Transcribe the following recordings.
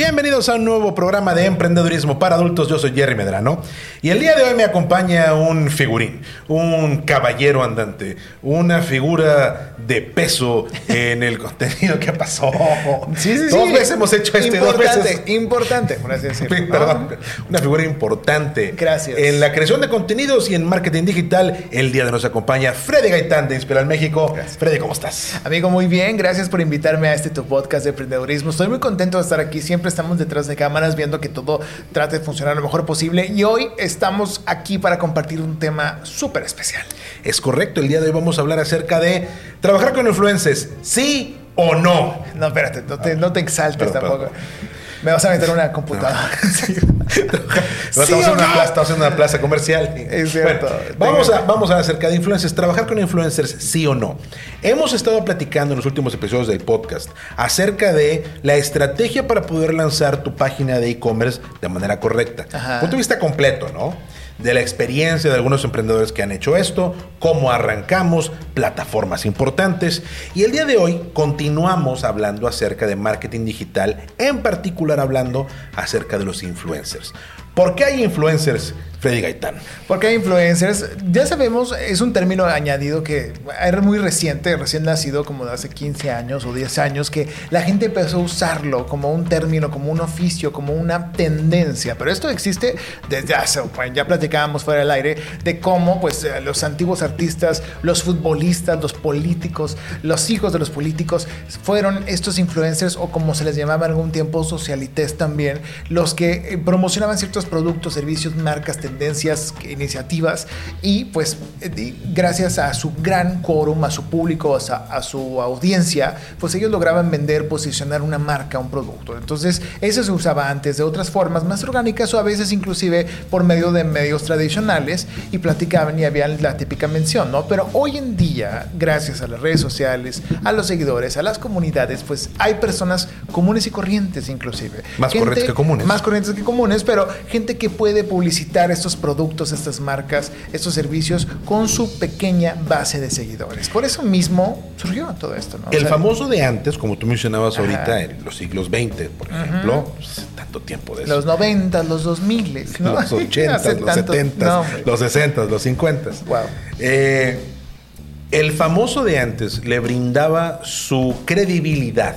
Bienvenidos a un nuevo programa de emprendedurismo para adultos. Yo soy Jerry Medrano y el día de hoy me acompaña un figurín, un caballero andante, una figura de peso en el contenido que pasó. Sí, sí, dos sí. veces hemos hecho este, dos Importante, veces. importante, por así. Perdón, una figura importante. Gracias. En la creación de contenidos y en marketing digital, el día de hoy nos acompaña Freddy Gaitán de Inspiral México. Freddy, ¿cómo estás? Amigo, muy bien. Gracias por invitarme a este tu podcast de emprendedurismo. Estoy muy contento de estar aquí. Siempre estamos detrás de cámaras viendo que todo trate de funcionar lo mejor posible. Y hoy estamos aquí para compartir un tema súper especial. Es correcto, el día de hoy vamos a hablar acerca de trabajar con influencers, sí o no. No, espérate, no te, no te exaltes tampoco. Me vas a meter una computadora. Sí. estamos, ¿Sí o en una no? plaza, estamos en una plaza comercial. Es cierto. Bueno, vamos, a, vamos a acerca de influencers. Trabajar con influencers, sí o no. Hemos estado platicando en los últimos episodios del podcast acerca de la estrategia para poder lanzar tu página de e-commerce de manera correcta. Punto de vista completo, ¿no? De la experiencia de algunos emprendedores que han hecho esto, cómo arrancamos, plataformas importantes. Y el día de hoy continuamos hablando acerca de marketing digital, en particular hablando acerca de los influencers. ¿Por qué hay influencers, Freddy Gaitán? Porque hay influencers, ya sabemos, es un término añadido que era muy reciente, recién nacido como de hace 15 años o 10 años, que la gente empezó a usarlo como un término, como un oficio, como una tendencia. Pero esto existe desde hace, ya platicábamos fuera del aire, de cómo pues eh, los antiguos artistas, los futbolistas, los políticos, los hijos de los políticos, fueron estos influencers o como se les llamaba en algún tiempo socialites también, los que eh, promocionaban ciertos productos, servicios, marcas, tendencias, iniciativas y pues gracias a su gran quórum, a su público, a, a su audiencia, pues ellos lograban vender, posicionar una marca, un producto. Entonces eso se usaba antes de otras formas más orgánicas o a veces inclusive por medio de medios tradicionales y platicaban y había la típica mención, ¿no? Pero hoy en día, gracias a las redes sociales, a los seguidores, a las comunidades, pues hay personas comunes y corrientes inclusive. Más corrientes que comunes. Más corrientes que comunes, pero gente que puede publicitar estos productos, estas marcas, estos servicios con su pequeña base de seguidores. Por eso mismo surgió todo esto, ¿no? O El sea, famoso de antes, como tú mencionabas Ajá. ahorita, en los siglos XX, por ejemplo, pues, tanto tiempo de eso. Los 90, los 2000, ¿no? los 80, Hace los tanto- 70, no, los 60, los 50. Wow. Eh, el famoso de antes le brindaba su credibilidad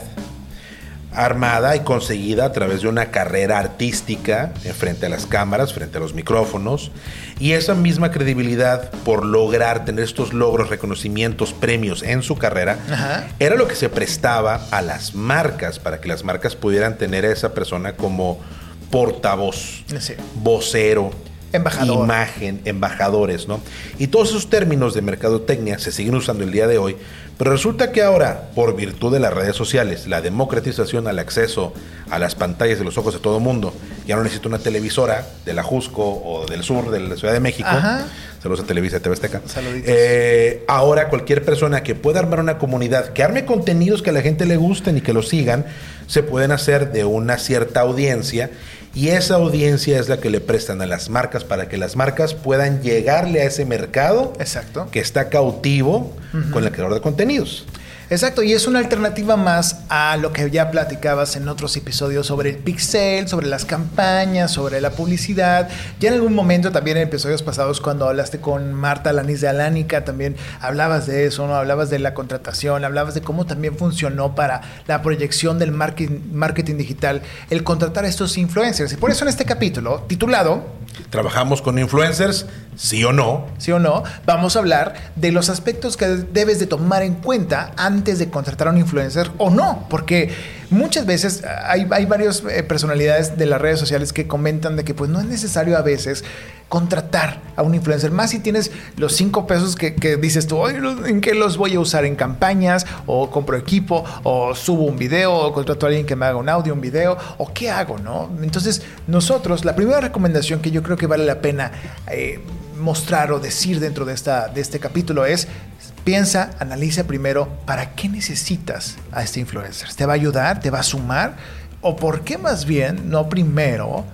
armada y conseguida a través de una carrera artística en frente a las cámaras, frente a los micrófonos, y esa misma credibilidad por lograr tener estos logros, reconocimientos, premios en su carrera, Ajá. era lo que se prestaba a las marcas para que las marcas pudieran tener a esa persona como portavoz, Sí. vocero, Embajador. imagen, embajadores, ¿no? Y todos esos términos de mercadotecnia se siguen usando el día de hoy, pero resulta que ahora, por virtud de las redes sociales, la democratización al acceso a las pantallas de los ojos de todo mundo, ya no necesito una televisora de la Jusco o del sur de la Ciudad de México. Ajá. Saludos a Televisa TV Azteca. Eh, ahora cualquier persona que pueda armar una comunidad, que arme contenidos que a la gente le gusten y que lo sigan, se pueden hacer de una cierta audiencia y esa audiencia es la que le prestan a las marcas para que las marcas puedan llegarle a ese mercado Exacto. que está cautivo con el creador de contenidos. Exacto, y es una alternativa más a lo que ya platicabas en otros episodios sobre el pixel, sobre las campañas, sobre la publicidad. Ya en algún momento también en episodios pasados cuando hablaste con Marta Lanis de Alánica, también hablabas de eso, ¿no? Hablabas de la contratación, hablabas de cómo también funcionó para la proyección del marketing, marketing digital el contratar a estos influencers. Y por eso en este capítulo, titulado Trabajamos con influencers, sí o no. ¿sí o no? Vamos a hablar de los aspectos que debes de tomar en cuenta antes antes de contratar a un influencer o no, porque muchas veces hay, hay varias eh, personalidades de las redes sociales que comentan de que pues no es necesario a veces contratar a un influencer, más si tienes los cinco pesos que, que dices tú, ¿en qué los voy a usar? ¿En campañas? ¿O compro equipo? ¿O subo un video? ¿O contrato a alguien que me haga un audio, un video? ¿O qué hago? ¿no? Entonces, nosotros, la primera recomendación que yo creo que vale la pena eh, mostrar o decir dentro de, esta, de este capítulo es, piensa, analiza primero, ¿para qué necesitas a este influencer? ¿Te va a ayudar? ¿Te va a sumar? ¿O por qué más bien no primero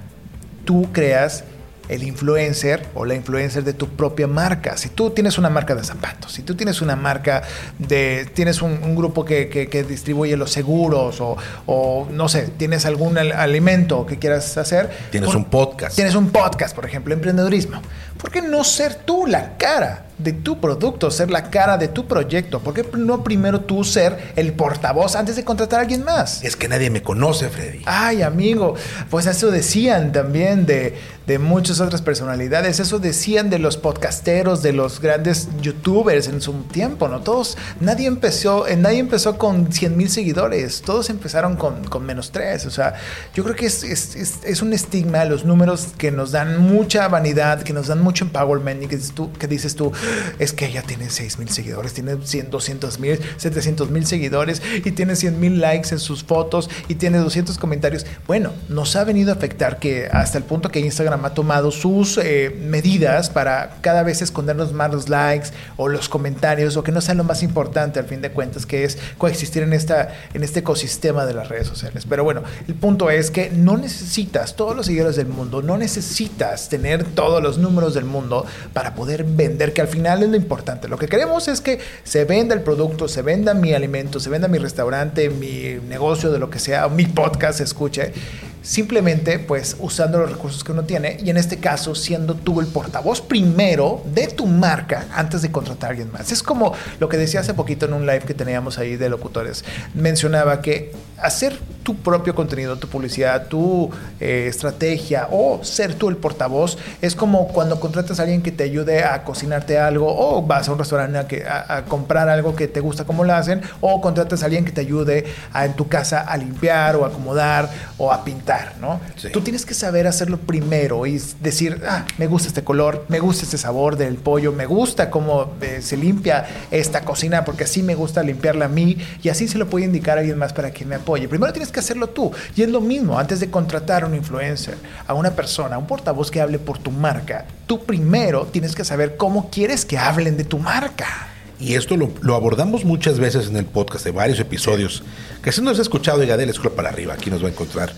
tú creas el influencer o la influencer de tu propia marca. Si tú tienes una marca de zapatos, si tú tienes una marca de, tienes un, grupo que, que, distribuye los seguros o, o, no sé, tienes algún alimento que quieras hacer. Tienes un podcast. Tienes un podcast, por ejemplo, emprendedurismo. ¿Por qué no ser tú la cara de tu producto, ser la cara de tu proyecto? ¿Por qué no primero tú ser el portavoz antes de contratar a alguien más? Es que nadie me conoce, Freddy. Ay, amigo, pues eso decían también de, de muchas otras personalidades, eso decían de los podcasteros, de los grandes youtubers en su tiempo, ¿no? Todos, nadie empezó, eh, nadie empezó con 100 mil seguidores, todos empezaron con, con, menos tres, o sea, yo creo que es, es, es, es un estigma los números que nos dan mucha vanidad, que nos dan mucho empowerment y que dices tú, que dices tú es que ella tiene 6 mil seguidores, tiene 100, 200 mil, 700 mil seguidores y tiene 100 mil likes en sus fotos y tiene 200 comentarios. Bueno, nos ha venido a afectar que hasta el punto que Instagram ha tomado sus eh, medidas para cada vez escondernos más los likes o los comentarios o que no sea lo más importante al fin de cuentas, que es coexistir en, esta, en este ecosistema de las redes sociales. Pero bueno, el punto es que no necesitas todos los seguidores del mundo, no necesitas tener todos los números del mundo para poder vender, que al final es lo importante. Lo que queremos es que se venda el producto, se venda mi alimento, se venda mi restaurante, mi negocio, de lo que sea, mi podcast escuche simplemente pues usando los recursos que uno tiene y en este caso siendo tú el portavoz primero de tu marca antes de contratar a alguien más. Es como lo que decía hace poquito en un live que teníamos ahí de locutores. Mencionaba que hacer tu propio contenido, tu publicidad, tu eh, estrategia o ser tú el portavoz es como cuando contratas a alguien que te ayude a cocinarte algo o vas a un restaurante a, comprar algo que te gusta como lo hacen o contratas a alguien que te ayude a, en tu casa a limpiar o acomodar o a pintar, ¿no? Tú tienes que saber hacerlo primero y decir, ah, me gusta este color, me gusta este sabor del pollo, me gusta cómo eh, se limpia esta cocina porque así me gusta limpiarla a mí y así se lo puede indicar a alguien más para que me apoye. Primero tienes que hacerlo tú y es lo mismo, antes de contratar a un influencer, a una persona, a un portavoz que hable por tu marca, tú primero tienes que saber cómo quieres que hablen de tu marca. Y esto lo, abordamos muchas veces en el podcast de varios episodios. Que si no has escuchado, diga, dale scroll para arriba, aquí nos va a encontrar.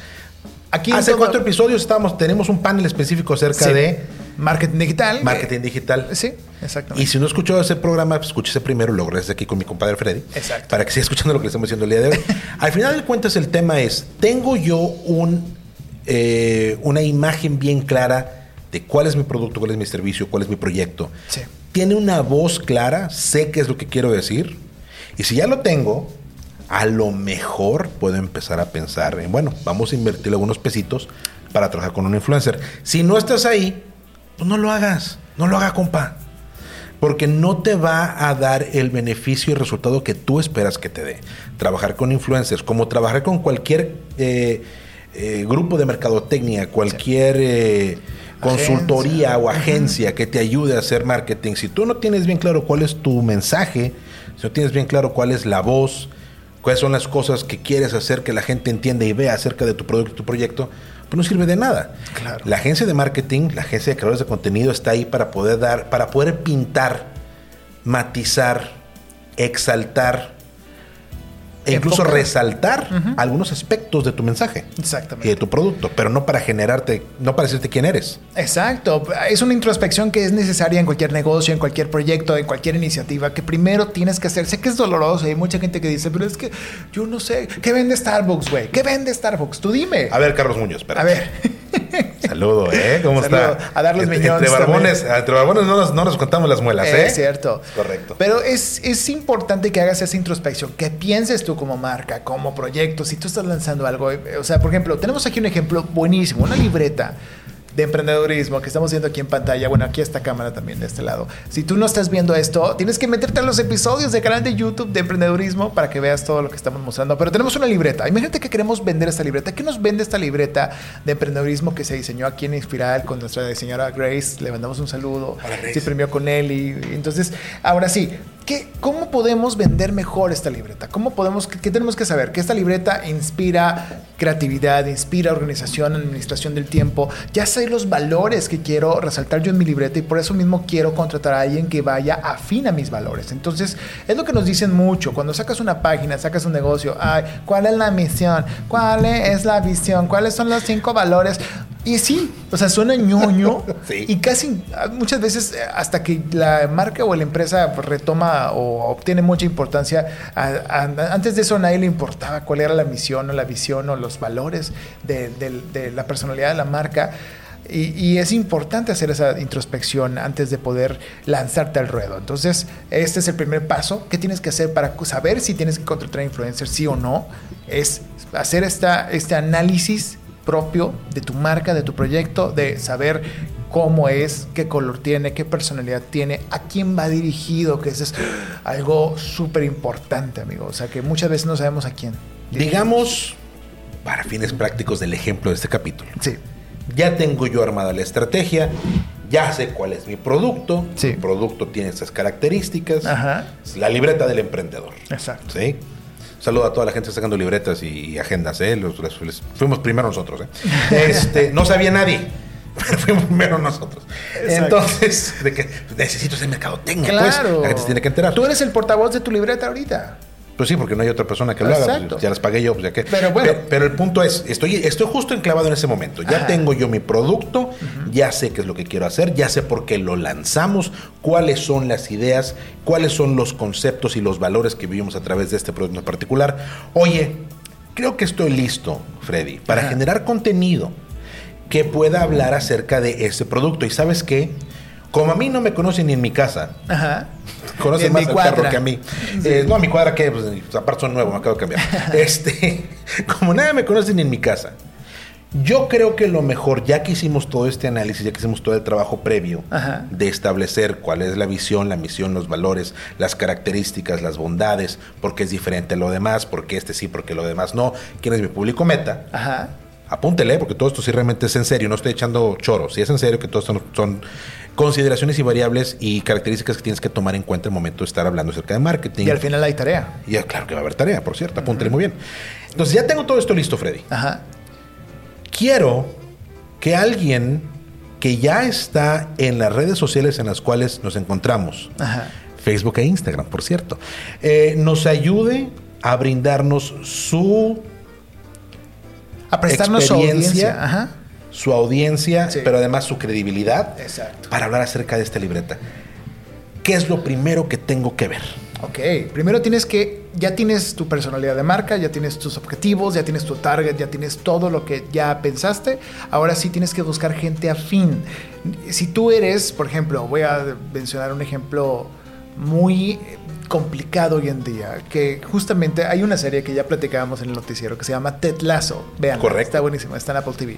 Aquí Hace cuatro episodios estamos, tenemos un panel específico acerca de marketing digital. Marketing digital. Sí, exactamente. Y si no escuchó ese programa, pues escúchese primero, lo regreses aquí con mi compadre Freddy. Exacto. Para que siga escuchando lo que le estamos diciendo el día de hoy. Al final de cuentas, el tema es: ¿tengo yo un, eh, una imagen bien clara de cuál es mi producto, cuál es mi servicio, cuál es mi proyecto? Sí. ¿Tiene una voz clara? ¿Sé qué es lo que quiero decir? Y si ya lo tengo, a lo mejor puedo empezar a pensar en, bueno, vamos a invertir algunos pesitos para trabajar con un influencer. Si no estás ahí, pues no lo hagas, no lo haga, compa. Porque no te va a dar el beneficio y resultado que tú esperas que te dé. Trabajar con influencers, como trabajar con cualquier eh, eh, grupo de mercadotecnia, cualquier eh, consultoría o agencia que te ayude a hacer marketing. Si tú no tienes bien claro cuál es tu mensaje, si no tienes bien claro cuál es la voz, cuáles son las cosas que quieres hacer que la gente entienda y vea acerca de tu producto, tu proyecto, pues no sirve de nada. La agencia de marketing, la agencia de creadores de contenido está ahí para poder dar, para poder pintar, matizar, exaltar e incluso resaltar algunos aspectos de tu mensaje Exactamente. y de tu producto, pero no para generarte, no para decirte quién eres. Exacto. Es una introspección que es necesaria en cualquier negocio, en cualquier proyecto, en cualquier iniciativa, que primero tienes que hacer. Sé que es doloroso y hay mucha gente que dice, pero es que yo no sé, ¿qué vende Starbucks, güey? ¿Qué vende Starbucks? Tú dime. A ver, Carlos Muñoz, espera. A ver. Saludo, ¿eh? ¿Cómo está? A darles entre, entre barbones, entre barbones no nos, no nos, contamos las muelas, ¿eh? Es cierto. Correcto. Pero es, es importante que hagas esa introspección, que pienses tú como marca, como proyecto, si tú estás lanzando algo. O sea, por ejemplo, tenemos aquí un ejemplo buenísimo, una libreta de emprendedurismo que estamos viendo aquí en pantalla, bueno, aquí esta cámara también de este lado. Si tú no estás viendo esto, tienes que meterte a los episodios del canal de YouTube de emprendedurismo para que veas todo lo que estamos mostrando. Pero tenemos una libreta. Imagínate que queremos vender esta libreta. ¿Qué nos vende esta libreta de emprendedurismo que se diseñó aquí en Inspiral con nuestra diseñadora Grace? Le mandamos un saludo. Hola. Se premió con él y entonces, ahora sí, ¿qué, ¿cómo podemos vender mejor esta libreta? ¿Cómo podemos, qué, qué tenemos que saber? Que esta libreta inspira creatividad, inspira organización, administración del tiempo. Ya sé los valores que quiero resaltar yo en mi libreta y por eso mismo quiero contratar a alguien que vaya afín a mis valores. Entonces, es lo que nos dicen mucho. Cuando sacas una página, sacas un negocio, ay, ¿cuál es la misión? ¿Cuál es la visión? ¿Cuáles son los cinco valores? Y sí, o sea, suena ñoño Sí. y casi muchas veces eh, hasta que la marca o la empresa retoma o obtiene mucha importancia, a- a- antes de eso a nadie le importaba cuál era la misión o la visión o los valores de, de- de la personalidad de la marca. Y, y es importante hacer esa introspección antes de poder lanzarte al ruedo. Entonces, este es el primer paso. ¿Qué tienes que hacer para saber si tienes que contratar influencers, sí o no? Es hacer esta, este análisis propio de tu marca, de tu proyecto, de saber cómo es, qué color tiene, qué personalidad tiene, a quién va dirigido, que eso es algo súper importante, amigo. O sea, que muchas veces no sabemos a quién. Digamos, para fines prácticos del ejemplo de este capítulo, Sí, ya tengo yo armada la estrategia, ya sé cuál es mi producto, Sí. mi producto tiene estas características, Ajá. es la libreta del emprendedor. exacto. ¿sí? Saludo a toda la gente que está sacando libretas y, agendas, ¿eh? Los- los- fuimos primero nosotros, ¿eh? Este, no sabía nadie, pero fuimos primero nosotros. Exacto. Entonces, de que necesito ese mercadotecnia, pues, Claro. la gente se tiene que enterar. Tú eres el portavoz de tu libreta ahorita. Pues sí, porque no hay otra persona que lo haga. Pues, ya las pagué yo, pues ya que. Pero bueno. Pero, el punto es, estoy, estoy justo enclavado en ese momento. Ya Ajá. tengo yo mi producto, ya sé qué es lo que quiero hacer, ya sé por qué lo lanzamos, cuáles son las ideas, cuáles son los conceptos y los valores que vivimos a través de este producto en particular. Oye, creo que estoy listo, Freddy, para Ajá. generar contenido que pueda hablar acerca de ese producto. Y sabes qué? Como a mí no me conocen ni en mi casa, Ajá. Conoce En más mi al cuadra. perro que a mí. Eh, no, a mi cuadra que, pues, aparte son nuevos, me acabo de cambiar. este, como nadie me conoce ni en mi casa. Yo creo que lo mejor, ya que hicimos todo este análisis, ya que hicimos todo el trabajo previo Ajá. de establecer cuál es la visión, la misión, los valores, las características, las bondades, por qué es diferente a lo demás, por qué este sí, por qué lo demás no, quién es mi público meta, Ajá. apúntele, porque todo esto sí realmente es en serio, no estoy echando choros, sí es en serio que todo esto son, son consideraciones y variables y características que tienes que tomar en cuenta en el momento de estar hablando acerca de marketing. Y al final hay tarea. Y ya, claro que va a haber tarea, por cierto, apúntele muy bien. Entonces ya tengo todo esto listo, Freddy. Ajá. Quiero que alguien que ya está en las redes sociales en las cuales nos encontramos, Ajá. Facebook e Instagram, por cierto, eh, nos ayude a brindarnos su A prestarnos su audiencia. Ajá. Su audiencia, Sí. pero además su credibilidad Exacto. para hablar acerca de esta libreta. ¿Qué es lo primero que tengo que ver? Ok, primero tienes que, ya tienes tu personalidad de marca, ya tienes tus objetivos, ya tienes tu target, ya tienes todo lo que ya pensaste. Ahora sí tienes que buscar gente afín. Si tú eres, por ejemplo, voy a mencionar un ejemplo muy complicado hoy en día, que justamente hay una serie que ya platicábamos en el noticiero que se llama Ted Lasso. Vean, está buenísima, está en Apple TV.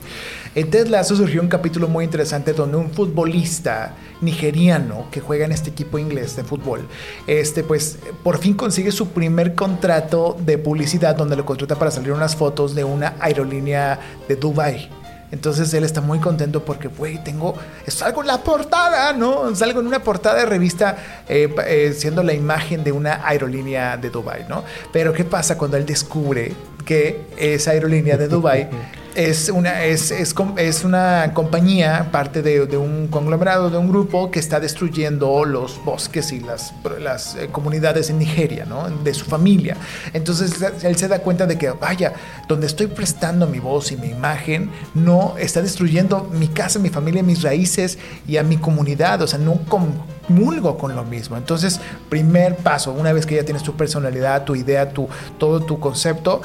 En Ted Lasso surgió un capítulo muy interesante donde un futbolista nigeriano que juega en este equipo inglés de fútbol, este pues por fin consigue su primer contrato de publicidad donde lo contrata para salir unas fotos de una aerolínea de Dubai. Entonces él está muy contento porque, güey, tengo, salgo en la portada, ¿no? Salgo en una portada de revista eh, eh, siendo la imagen de una aerolínea de Dubai, ¿no? Pero ¿qué pasa cuando él descubre que esa aerolínea de Dubai es una, es, es, es una compañía, parte de, de un conglomerado, de un grupo que está destruyendo los bosques y las, las eh, comunidades en Nigeria, ¿no? De su familia. Entonces él se da cuenta de que, vaya, donde estoy prestando mi voz y mi imagen, no está destruyendo mi casa, mi familia, mis raíces y a mi comunidad. O sea, no comulgo con lo mismo. Entonces, primer paso, una vez que ya tienes tu personalidad, tu idea, tu, todo tu concepto,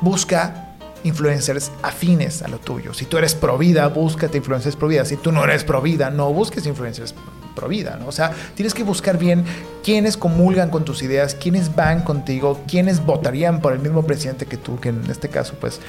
busca influencers afines a lo tuyo. Si tú eres pro vida, búscate influencers pro vida. Si tú no eres pro vida, no busques influencers pro vida, ¿no? O sea, tienes que buscar bien quiénes comulgan con tus ideas, quiénes van contigo, quiénes votarían por el mismo presidente que tú, que en este caso, pues,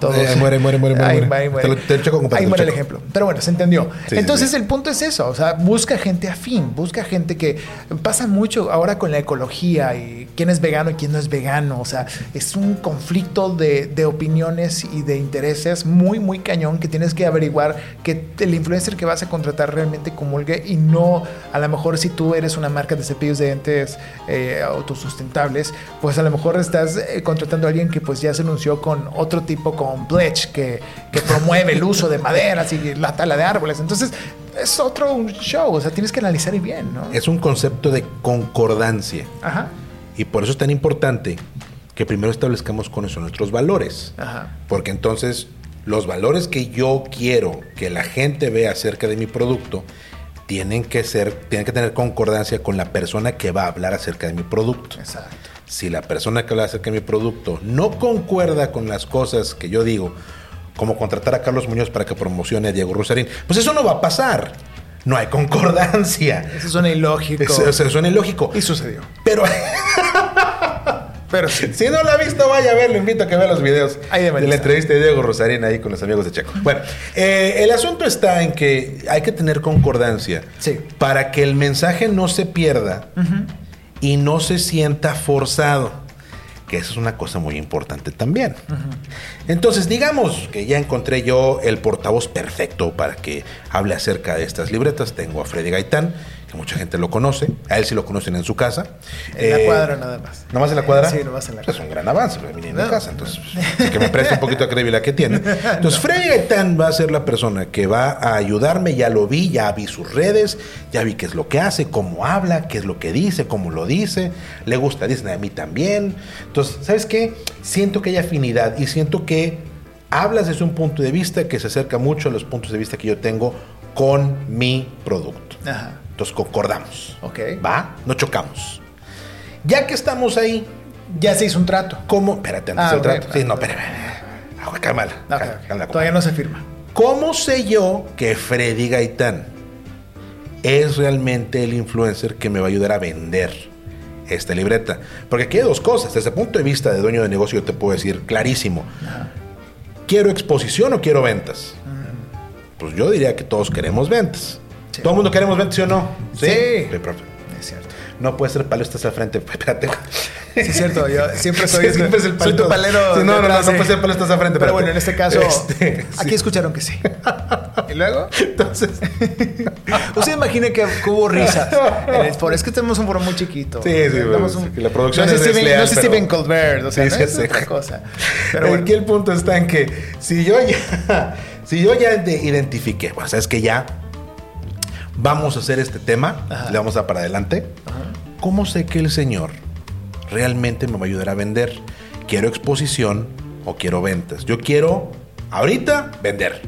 todos. Eh, muere, muere, muere, muere, Ahí, muere. ahí muere. Te lo- te lo compadre, Ahí muere el ejemplo. Pero bueno, se entendió. sí, Entonces sí. el punto es eso, o sea, busca gente afín, busca gente que pasa mucho ahora con la ecología y quién es vegano y quién no es vegano, o sea, es un conflicto de, de opiniones y de intereses muy, muy cañón que tienes que averiguar que el influencer que vas a contratar realmente comulgue y no, a lo mejor si tú eres una marca de cepillos de dientes eh, autosustentables, pues a lo mejor estás eh, contratando a alguien que pues ya se anunció con otro tipo, con Pledge, que, que promueve el uso de maderas y la tala de árboles. Entonces, es otro show, o sea, tienes que analizar bien, ¿no? Es un concepto de concordancia. Ajá, Y por eso es tan importante que primero establezcamos cuáles son nuestros valores. ajá. Porque entonces los valores que yo quiero que la gente vea acerca de mi producto tienen que ser, tienen que tener concordancia con la persona que va a hablar acerca de mi producto. Exacto. Si la persona que habla acerca de mi producto no concuerda con las cosas que yo digo, como contratar a Carlos Muñoz para que promocione a Diego Rosarín, pues eso no va a pasar. No hay concordancia. Eso suena ilógico. Eso, eso suena ilógico. Y sucedió. Pero Pero sí. si no lo ha visto, vaya a verlo. Invito a que vea los videos Ahí deben de la entrevista de Diego Rosarín ahí con los amigos de Checo. Bueno, eh, el asunto está en que hay que tener concordancia Sí. para que el mensaje no se pierda y no se sienta forzado. Que eso es una cosa muy importante también. Entonces, digamos que ya encontré yo el portavoz perfecto para que hable acerca de estas libretas. Tengo a Freddy Gaitán, mucha gente lo conoce. A él sí lo conocen en su casa. En la Eh, cuadra nada más. ¿Nomás en la cuadra? Sí, nomás en la Es un gran avance, lo vine en No. casa. Entonces, sí que me presta un poquito de credibilidad que tiene. Entonces, Freddy Gaitán va a ser la persona que va a ayudarme. Ya lo vi, ya vi sus redes, ya vi qué es lo que hace, cómo habla, qué es lo que dice, cómo lo dice. Le gusta Disney a mí también. Entonces, ¿sabes qué? Siento que hay afinidad y siento que hablas desde un punto de vista que se acerca mucho a los puntos de vista que yo tengo con mi producto. Ajá. Entonces, concordamos. Ok. ¿Va? No chocamos. Ya que estamos ahí, Ya se hizo un trato. ¿cómo? Espérate, antes Ah, del trato. Sí, no, espérame. Ah, cálmala. Ok, cálmala, ok. cálmala, Todavía no se firma. ¿Cómo sé yo que Freddy Gaitán es realmente el influencer que me va a ayudar a vender esta libreta? Porque aquí hay dos cosas. Desde el punto de vista de dueño de negocio, yo te puedo decir clarísimo: ¿quiero exposición o quiero ventas? Pues yo diría que todos queremos ventas. Sí. ¿Todo el mundo queremos ventas, sí o no? Sí. profe. Es cierto. No puede ser palestas al frente. Espérate. Sí, es cierto. Yo siempre soy, Sí, siempre es el soy tu palero. Sí, no, no, no, no de- puede ser palestas al frente. Pero espérate. bueno, en este caso, Este, aquí sí. escucharon que sí. ¿Y luego? Entonces, Usted imagine que, hubo risas foro. Es que tenemos un foro muy chiquito. Sí, sí, pues, que la producción no es es Steven, desleal, no es pero- Steven Colbert, o sea, Sí, no sí, es sí. otra cosa. Pero bueno, aquí el punto está en que si yo ya, si yo ya de- identifiqué, bueno, sabes que ya vamos a hacer este tema, Ajá. le vamos a para adelante. ¿Cómo sé que el señor realmente me va a ayudar a vender? ¿Quiero exposición o quiero ventas? Yo quiero ahorita vender.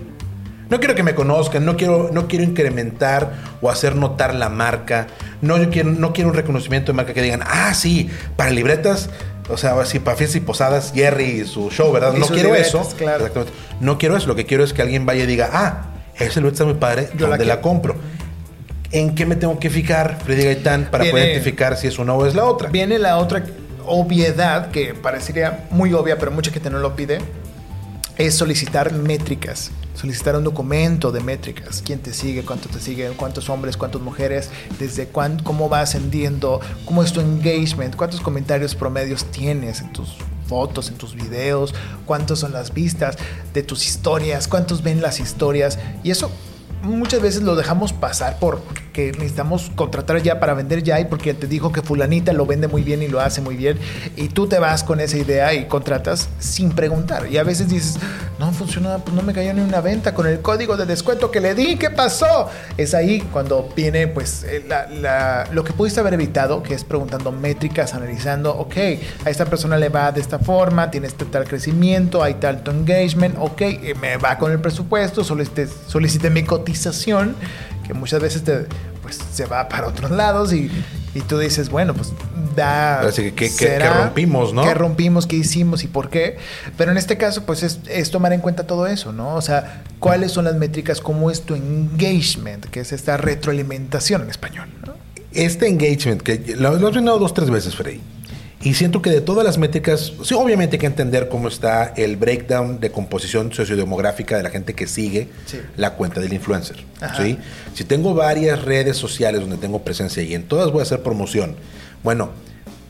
No quiero que me conozcan, no quiero, no quiero incrementar o hacer notar la marca. No, yo quiero, no quiero un reconocimiento de marca que digan, ah, sí, para libretas, o sea, sí, para fiestas y posadas, Jerry y su show, ¿verdad? Y no quiero eso. claro. Exactamente. No quiero eso. Lo que quiero es que alguien vaya y diga, ah, esa libreta está muy padre, Yo la ¿dónde la, compro? ¿En qué me tengo que fijar, Freddy Gaitán, para poder identificar si es una o es la otra? viene la otra obviedad que parecería muy obvia, pero mucha gente no lo pide. Es solicitar métricas, solicitar un documento de métricas. ¿Quién te sigue? ¿Cuánto te sigue? ¿Cuántos hombres? ¿Cuántas mujeres? ¿Desde cuán, cómo va ascendiendo? ¿Cómo es tu engagement? ¿Cuántos comentarios promedios tienes en tus fotos, en tus videos? ¿Cuántas son las vistas de tus historias? ¿Cuántos ven las historias? Y eso muchas veces lo dejamos pasar por que necesitamos contratar ya para vender ya y porque te dijo que fulanita lo vende muy bien y lo hace muy bien y tú te vas con esa idea y contratas sin preguntar y a veces dices no funcionó pues no me cayó ni una venta con el código de descuento que le di ¿qué pasó? es ahí cuando viene pues eh, la- la- lo que pudiste haber evitado que es preguntando métricas analizando ok a esta persona le va de esta forma tiene este tal crecimiento hay tanto engagement ok eh, me va con el presupuesto solicité, solicité mi cotización que muchas veces te, pues, se va para otros lados y, y tú dices, bueno, pues da... Así que, ¿qué- rompimos, no? ¿Qué rompimos? ¿Qué hicimos? ¿Y por qué? Pero en este caso, pues es, es tomar en cuenta todo eso, ¿no? O sea, ¿cuáles son las métricas? ¿Cómo es tu engagement? Que es esta retroalimentación en español, ¿no? Este engagement, que lo, lo has mencionado dos, tres veces, Freddy. Y siento que de todas las métricas, sí, obviamente hay que entender cómo está el breakdown de composición sociodemográfica de la gente que sigue Sí. la cuenta del influencer. ¿sí? Si tengo varias redes sociales donde tengo presencia y en todas voy a hacer promoción, bueno,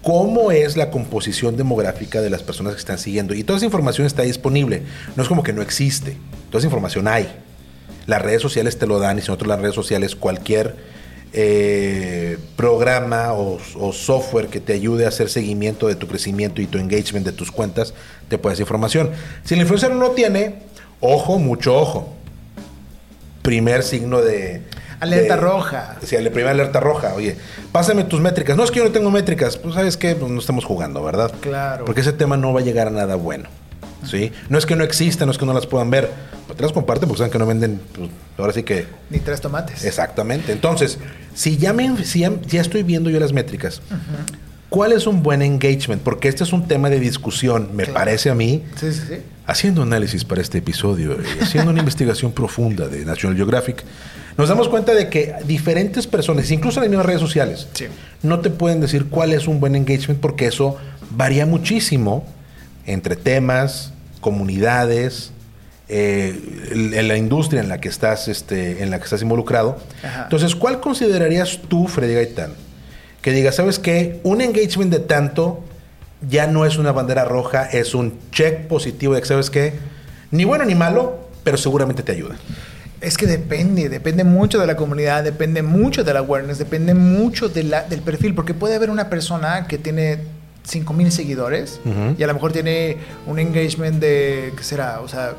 ¿cómo es la composición demográfica de las personas que están siguiendo? Y toda esa información está disponible. No es como que no existe. Toda esa información hay. Las redes sociales te lo dan y si no las redes sociales, cualquier eh, programa o, o software que te ayude a hacer seguimiento de tu crecimiento y tu engagement de tus cuentas, te puede dar información. Si el influencer no lo tiene, ojo, mucho ojo. Primer signo de... Alerta de- roja. Sí, la primera alerta roja. Oye, pásame tus métricas. No es que yo no tengo métricas. Pues sabes qué, pues no estamos jugando, ¿verdad? Claro. Porque ese tema no va a llegar a nada bueno. ¿Sí? No es que no existan, no es que no las puedan ver. Pues te las comparten porque saben que no venden. pues, ahora sí que. Ni tres tomates. Exactamente. Entonces, si ya, me, si ya, ya estoy viendo yo las métricas, ¿cuál es un buen engagement? Porque este es un tema de discusión, me parece a mí. Sí, sí, sí. Haciendo análisis para este episodio y haciendo una investigación profunda de National Geographic, nos damos cuenta de que diferentes personas, incluso en las mismas redes sociales, Sí. no te pueden decir cuál es un buen engagement porque eso varía muchísimo entre temas, comunidades, eh, la industria en la que estás, este, en la que estás involucrado. Ajá. Entonces, ¿cuál considerarías tú, Freddy Gaitán, que diga, sabes qué, un engagement de tanto ya no es una bandera roja, es un check positivo de que sabes qué, ni bueno ni malo, pero seguramente te ayuda. Es que depende, depende mucho de la comunidad, depende mucho de la awareness, depende mucho de la- del perfil, porque puede haber una persona que tiene 5000 seguidores y a lo mejor tiene un engagement de, ¿qué será? O sea,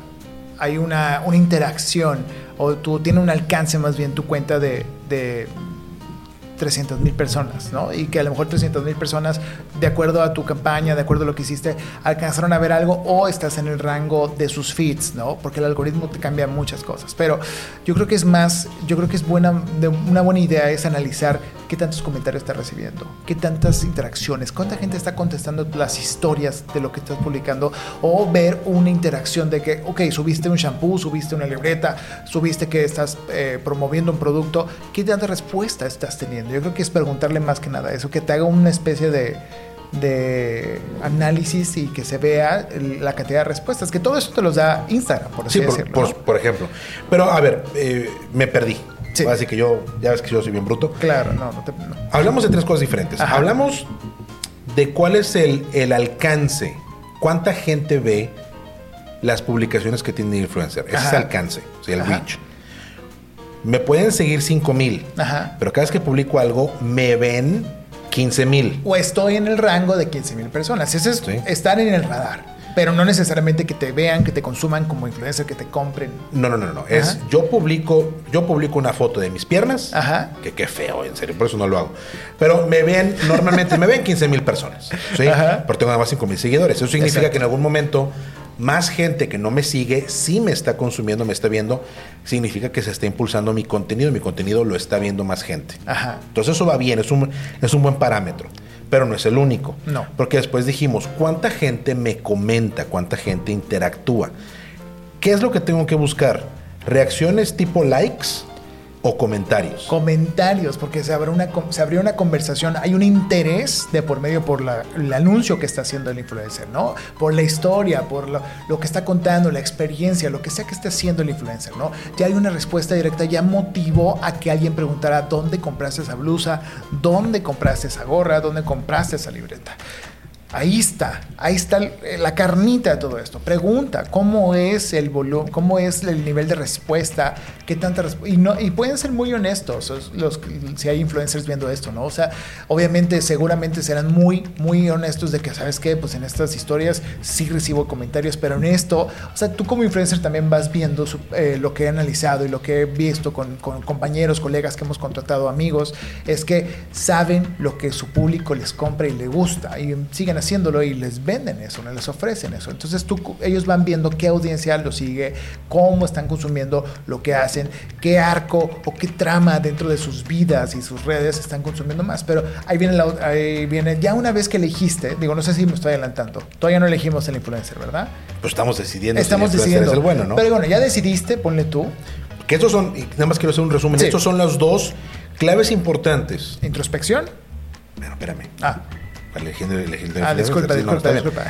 hay una, una interacción o tú tienes un alcance más bien tu cuenta de, de 300 mil personas, ¿no? Y que a lo mejor 300 mil personas, de acuerdo a tu campaña, de acuerdo a lo que hiciste, alcanzaron a ver algo o estás en el rango de sus feeds, ¿no? Porque el algoritmo te cambia muchas cosas. Pero yo creo que es más, yo creo que es buena, de- una buena idea es analizar qué tantos comentarios estás recibiendo, qué tantas interacciones, cuánta gente está contestando las historias de lo que estás publicando o ver una interacción de que, ok, subiste un shampoo, subiste una libreta, subiste que estás eh, promoviendo un producto, qué tanta respuesta estás teniendo. Yo creo que es preguntarle más que nada eso, que te haga una especie de de análisis y que se vea la cantidad de respuestas, que todo eso te los da Instagram, por así Sí, por, decirlo. por- ¿no? por ejemplo. Pero a ver, eh, me perdí. Sí. Así que yo, ya ves que yo soy bien bruto. Claro, no, no te... no. Hablamos de tres cosas diferentes. Ajá. Hablamos de cuál es el, el alcance, cuánta gente ve las publicaciones que tiene el influencer. Ese es el alcance, o sea, el Ajá. reach. Me pueden seguir 5 mil, pero cada vez que publico algo, me ven 15 mil. o estoy en el rango de 15 mil personas. Ese es Sí. estar en el radar. Pero no necesariamente que te vean, que te consuman como influencer, que te compren. No, no, no, no. Es yo publico, yo publico una foto de mis piernas. Ajá. Que qué feo, en serio, por eso no lo hago. Pero me ven, normalmente me ven 15 mil personas. ¿sí? Ajá. Pero tengo nada más 5 mil seguidores. Eso significa Exacto. que en algún momento más gente que no me sigue, sí me está consumiendo, me está viendo. Significa que se está impulsando mi contenido. Mi contenido lo está viendo más gente. Ajá. Entonces eso va bien, es un, es un buen parámetro. Pero no es el único. No. Porque después dijimos, ¿cuánta gente me comenta? ¿Cuánta gente interactúa? ¿Qué es lo que tengo que buscar? ¿Reacciones tipo likes o comentarios? Comentarios, porque se abrió una, se abrió una conversación, hay un interés de por medio por la- el anuncio que está haciendo el influencer, ¿no? Por la historia, por lo, lo que está contando, la experiencia, lo que sea que esté haciendo el influencer, ¿no? Ya hay una respuesta directa, ya motivó a que alguien preguntara dónde compraste esa blusa, dónde compraste esa gorra, dónde compraste esa libreta. Ahí está, ahí está el- la carnita de todo esto. Pregunta, ¿cómo es el volumen, cómo es el nivel de respuesta? ¿Qué tanta resp- y no y pueden ser muy honestos los, si hay influencers viendo esto, ¿no? O sea, obviamente seguramente serán muy muy honestos de que sabes qué, pues en estas historias sí recibo comentarios, pero en esto, o sea, tú como influencer también vas viendo eh, lo que he analizado y lo que he visto con, con compañeros, colegas que hemos contratado, amigos, es que saben lo que su público les compra y le gusta y siguen haciéndolo y les venden eso, les ofrecen eso. Entonces tú, ellos van viendo qué audiencia lo sigue, cómo están consumiendo lo que hacen, qué arco o qué trama dentro de sus vidas y sus redes están consumiendo más. Pero ahí viene, la, ahí viene ya una vez que elegiste, digo, no sé si me estoy adelantando, todavía no elegimos el influencer, ¿verdad? Pues estamos decidiendo Estamos si el decidiendo. es el bueno, ¿no? Pero bueno, ya decidiste, ponle tú, que estos son, y nada más quiero hacer un resumen, Sí. estos son las dos claves importantes. introspección. Bueno, espérame. Ah, ah, disculpa, disculpa, disculpa.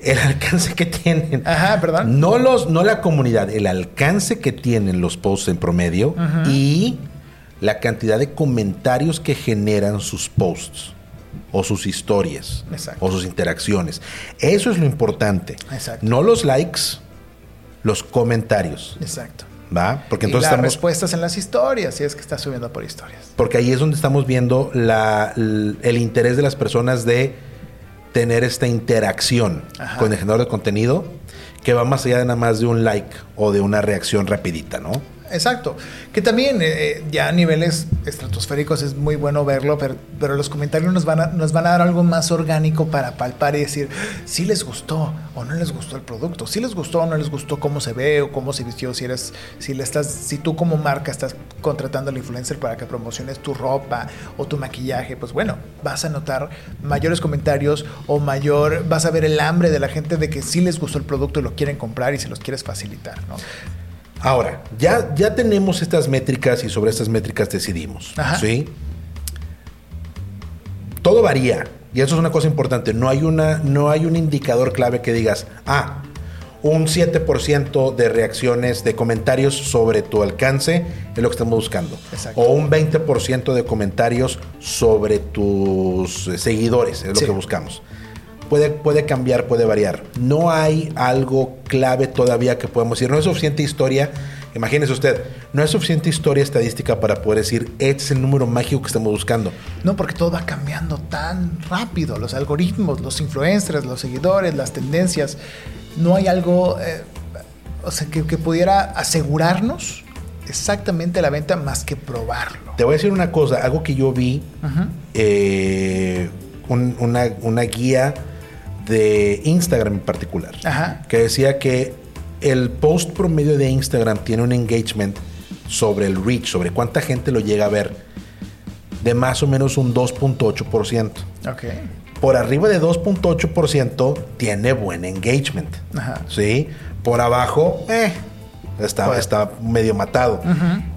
El alcance que tienen. Ajá, perdón. No, los, no la comunidad, el alcance que tienen los posts en promedio y la cantidad de comentarios que generan sus posts o sus historias o sus interacciones. Eso es lo importante. Exacto. No los likes, los comentarios. Exacto. ¿Va? Porque entonces y las respuestas en las historias, si es que está subiendo por historias. Porque ahí es donde estamos viendo la, el interés de las personas de tener esta interacción con el generador de contenido que va más allá de nada más de un like o de una reacción rapidita, ¿no? Exacto. Que también eh, eh, ya a niveles estratosféricos es muy bueno verlo, pero, pero, los comentarios nos van, a, nos van a dar algo más orgánico para palpar y decir si les gustó o no les gustó el producto, si les gustó o no les gustó cómo se ve o cómo se vistió, si eres, si le estás, si tú como marca estás contratando al influencer para que promociones tu ropa o tu maquillaje, pues bueno, vas a notar mayores comentarios o mayor, vas a ver el hambre de la gente de que sí les gustó el producto y lo quieren comprar y se los quieres facilitar, ¿no? Ahora, ya, ya tenemos estas métricas y sobre estas métricas decidimos. ¿sí? Todo varía. Y eso es una cosa importante. No hay, una, no hay un indicador clave que digas, ah, un 7% de reacciones, de comentarios sobre tu alcance es lo que estamos buscando. O un 20% de comentarios sobre tus seguidores es lo que buscamos puede, puede cambiar, puede variar. No hay algo clave todavía que podemos decir. No es suficiente historia. Imagínese usted, no es suficiente historia estadística para poder decir, este es el número mágico que estamos buscando. No, porque todo va cambiando tan rápido. Los algoritmos, los influencers, los seguidores, las tendencias. No hay algo eh, o sea, que, pudiera asegurarnos exactamente la venta más que probarlo. Te voy a decir una cosa, algo que yo vi, eh, una, una guía de Instagram en particular, que decía que el post promedio de Instagram tiene un engagement sobre el reach, sobre cuánta gente lo llega a ver, de más o menos un 2.8%. Okay. Por arriba de 2.8% tiene buen engagement. ¿Sí? Por abajo, eh, está, está medio matado.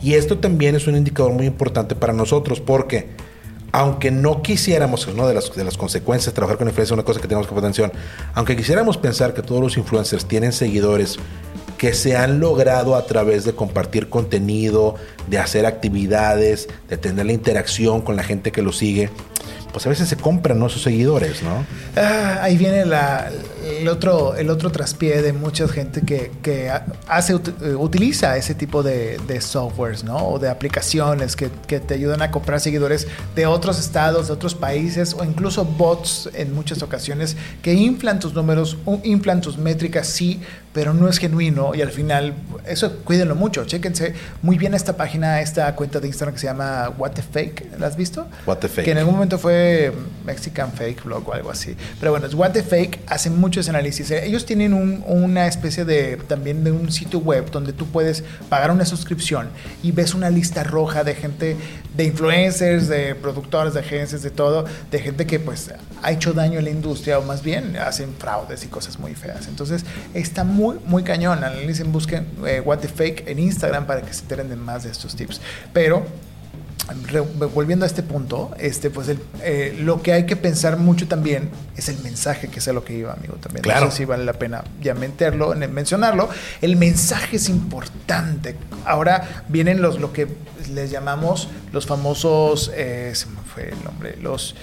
Y esto también es un indicador muy importante para nosotros porque aunque no quisiéramos, una de las, de las consecuencias trabajar con influencers una cosa que tenemos que poner atención, aunque quisiéramos pensar que todos los influencers tienen seguidores que se han logrado a través de compartir contenido, de hacer actividades, de tener la interacción con la gente que lo sigue, pues a veces se compran ¿no? sus seguidores, ¿no? Ah, ahí viene el, otro, el otro traspié de mucha gente que, hace, eh, utiliza ese tipo de, softwares, ¿no? O de aplicaciones que, que, te ayudan a comprar seguidores de otros estados, de otros países, o incluso bots en muchas ocasiones que inflan tus números, inflan tus métricas, sí, pero no es genuino y al final, eso cuídenlo mucho, chéquense muy bien esta página, esta cuenta de Instagram que se llama What the Fake, ¿la has visto? What the Fake. Que en algún momento fue Mexican Fake Blog o algo así. Pero bueno, es What the Fake, hacen muchos análisis. Ellos tienen una especie de, también de un sitio web donde tú puedes pagar una suscripción y ves una lista roja de gente, de influencers, de productores, de agencias, de todo, de gente que pues ha hecho daño a la industria o más bien hacen fraudes y cosas muy feas. Entonces está muy, muy cañón. Analicen, busquen eh, What the Fake en Instagram para que se enteren de más de estos tips. Pero volviendo a este punto, este, pues eh, lo que hay que pensar mucho también es el mensaje, que es a lo que iba, amigo, también. Claro. No sé si vale la pena ya meterlo, mencionarlo. El mensaje es importante. Ahora vienen los, lo que les llamamos los famosos, eh, se me fue el nombre, los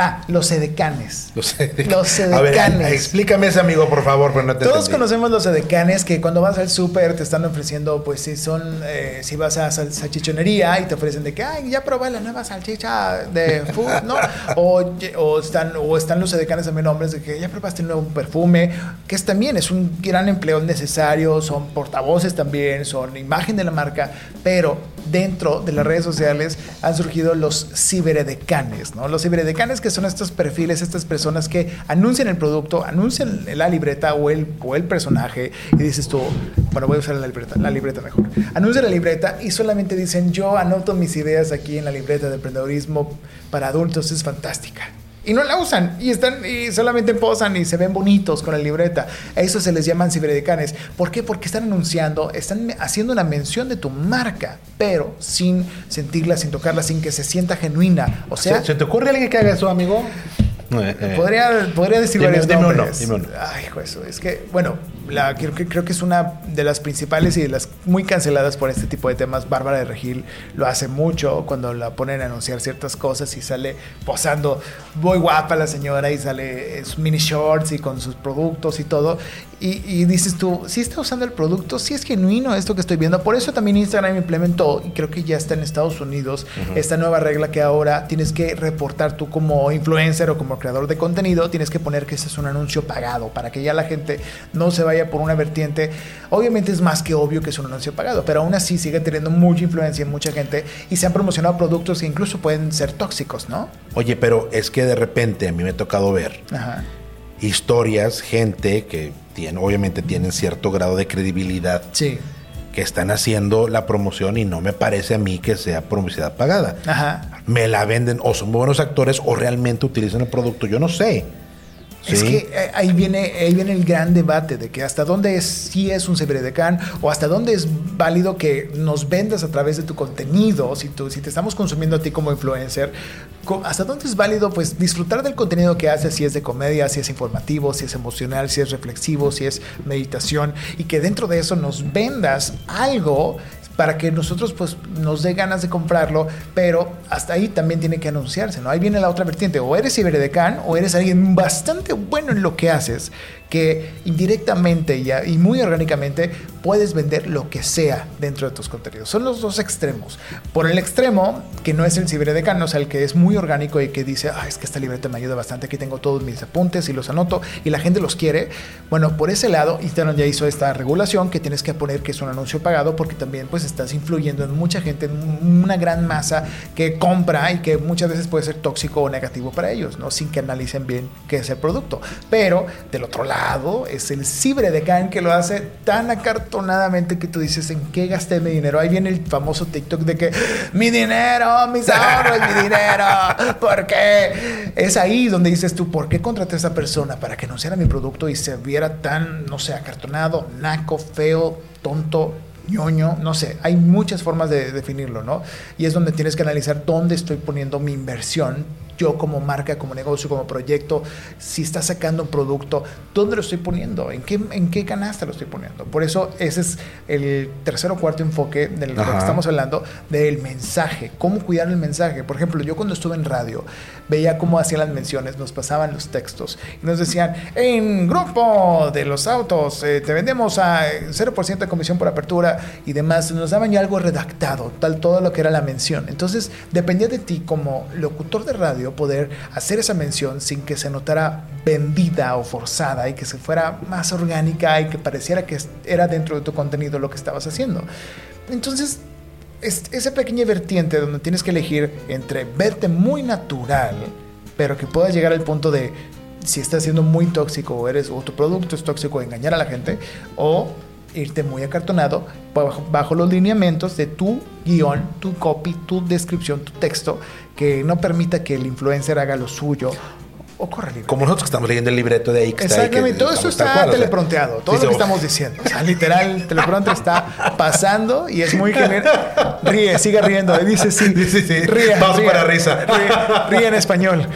Ah, los edecanes. Los edecanes. Los edecanes. explícame ese amigo, por favor, no te Todos conocemos los edecanes que cuando vas al súper te están ofreciendo, pues si son, eh, si vas a salchichonería y te ofrecen de que, ay, ya probé la nueva salchicha de food, ¿no? o, están, o están los edecanes también hombres de que ya probaste el nuevo perfume, que es también es un gran empleo necesario, son portavoces también, son imagen de la marca, pero dentro de las redes sociales han surgido los ciberedecanes, ¿no? Los ciberedecanes que son estos perfiles, estas personas que anuncian el producto, anuncian la libreta o el, o el personaje y dices tú, bueno, voy a usar la libreta, la libreta mejor. Anuncian la libreta y solamente dicen, yo anoto mis ideas aquí en la libreta de emprendedorismo para adultos, es fantástica y no la usan y están y solamente posan y se ven bonitos con la libreta. A eso se les llaman ciberdecanes. ¿Por qué? Porque están anunciando, están haciendo una mención de tu marca, pero sin sentirla, sin tocarla, sin que se sienta genuina. O sea, ¿se, te ocurre alguien que haga eso, amigo? Eh, eh. Podría, podría decir Dime- varios dime uno, nombres. dime uno. Ay, eso. Es que, bueno, la, creo, que, creo que es una de las principales y de las muy canceladas por este tipo de temas. Bárbara de Regil lo hace mucho cuando la ponen a anunciar ciertas cosas y sale posando muy guapa la señora y sale sus mini shorts y con sus productos y todo. Y, y dices tú, si está usando el producto, si es genuino esto que estoy viendo. Por eso también Instagram implementó, y creo que ya está en Estados Unidos, esta nueva regla que ahora tienes que reportar tú como influencer o como creador de contenido, tienes que poner que ese es un anuncio pagado para que ya la gente no se vaya por una vertiente. Obviamente es más que obvio que es un anuncio pagado, pero aún así sigue teniendo mucha influencia en mucha gente y se han promocionado productos que incluso pueden ser tóxicos, ¿no? Oye, pero es que de repente a mí me ha tocado ver Ajá. historias, gente que obviamente tienen cierto grado de credibilidad, Sí. que están haciendo la promoción y no me parece a mí que sea publicidad pagada. Ajá. Me la venden o son buenos actores o realmente utilizan el producto, yo no sé. Es que eh, ahí viene, ahí viene el gran debate de que hasta dónde es, sí es un ciberedecán o hasta dónde es válido que nos vendas a través de tu contenido, si, tú, si te estamos consumiendo a ti como influencer, hasta dónde es válido pues disfrutar del contenido que haces, si es de comedia, si es informativo, si es emocional, si es reflexivo, si es meditación y que dentro de eso nos vendas algo para que nosotros pues nos dé ganas de comprarlo, pero hasta ahí también tiene que anunciarse, ¿no? Ahí viene la otra vertiente, o eres ciberedecán o eres alguien bastante bueno en lo que haces, que indirectamente y, y muy orgánicamente puedes vender lo que sea dentro de tus contenidos. Son los dos extremos. Por el extremo, que no es el ciberedecán, o sea, el que es muy orgánico y que dice, ah, es que esta libreta me ayuda bastante, aquí tengo todos mis apuntes y los anoto y la gente los quiere. Bueno, por ese lado, Instagram ya hizo esta regulación que tienes que poner que es un anuncio pagado porque también pues estás influyendo en mucha gente, en una gran masa que compra y que muchas veces puede ser tóxico o negativo para ellos, ¿no? Sin que analicen bien qué es el producto. Pero del otro lado es el ciberedecán que lo hace tan acartonadamente que tú dices, ¿en qué gasté mi dinero? Ahí viene el famoso TikTok de que mi dinero, mis ahorros, mi dinero, ¿por qué? Es ahí donde dices tú, ¿por qué contraté a esa persona para que anunciara mi producto y se viera tan, no sé, acartonado, naco, feo, tonto? Ñoño, no sé, hay muchas formas de definirlo, ¿no? Y es donde tienes que analizar dónde estoy poniendo mi inversión, yo como marca, como negocio, como proyecto, si está sacando un producto, ¿dónde lo estoy poniendo? ¿En qué, en qué canasta lo estoy poniendo? Por eso ese es el tercer o cuarto enfoque de lo que estamos hablando, del mensaje, cómo cuidar el mensaje. Por ejemplo, yo cuando estuve en radio, veía cómo hacían las menciones, nos pasaban los textos y nos decían, en grupo de los autos, eh, te vendemos a eh, 0% de comisión por apertura y demás, nos daban ya algo redactado, tal todo lo que era la mención. Entonces, dependía de ti como locutor de radio poder hacer esa mención sin que se notara vendida o forzada y que se fuera más orgánica y que pareciera que era dentro de tu contenido lo que estabas haciendo. Entonces, es, esa pequeña vertiente donde tienes que elegir entre verte muy natural, pero que puedas llegar al punto de si estás siendo muy tóxico o eres o tu producto es tóxico, engañar a la gente o irte muy acartonado bajo, los lineamientos de tu guion, tu copy, tu descripción, tu texto, que no permita que el influencer haga lo suyo o corra libre. Como nosotros que estamos leyendo el libreto de ahí que está ahí, que Exactamente, todo eso está cual, o sea, telepronteado, todo sí, lo que estamos diciendo. O sea, literal, el teleprompter está pasando y es muy genial. Ríe, sigue riendo, dice sí. Sí, sí, sí. Ríe, Vamos ríe, para risa. Ríe, ríe en español.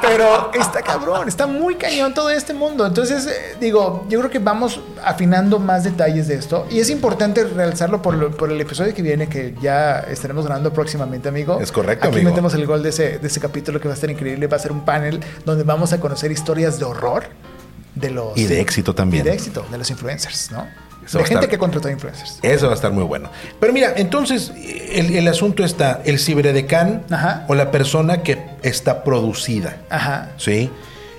Pero está cabrón, está muy cañón todo este mundo. Entonces, eh, digo, yo creo que vamos afinando más detalles de esto. Y es importante realzarlo por, lo- por el episodio que viene, que ya estaremos grabando próximamente, amigo. Es correcto, Aquí amigo. metemos el gol de ese, de ese capítulo que va a estar increíble. Va a ser un panel donde vamos a conocer historias de horror de los Y de éxito también. y de éxito de los influencers, ¿no? Eso de gente estar- que contrató influencers. Eso va a estar muy bueno. Pero mira, entonces el, el asunto está el ciberedecán Ajá. o la persona que está producida. Ajá. ¿Sí?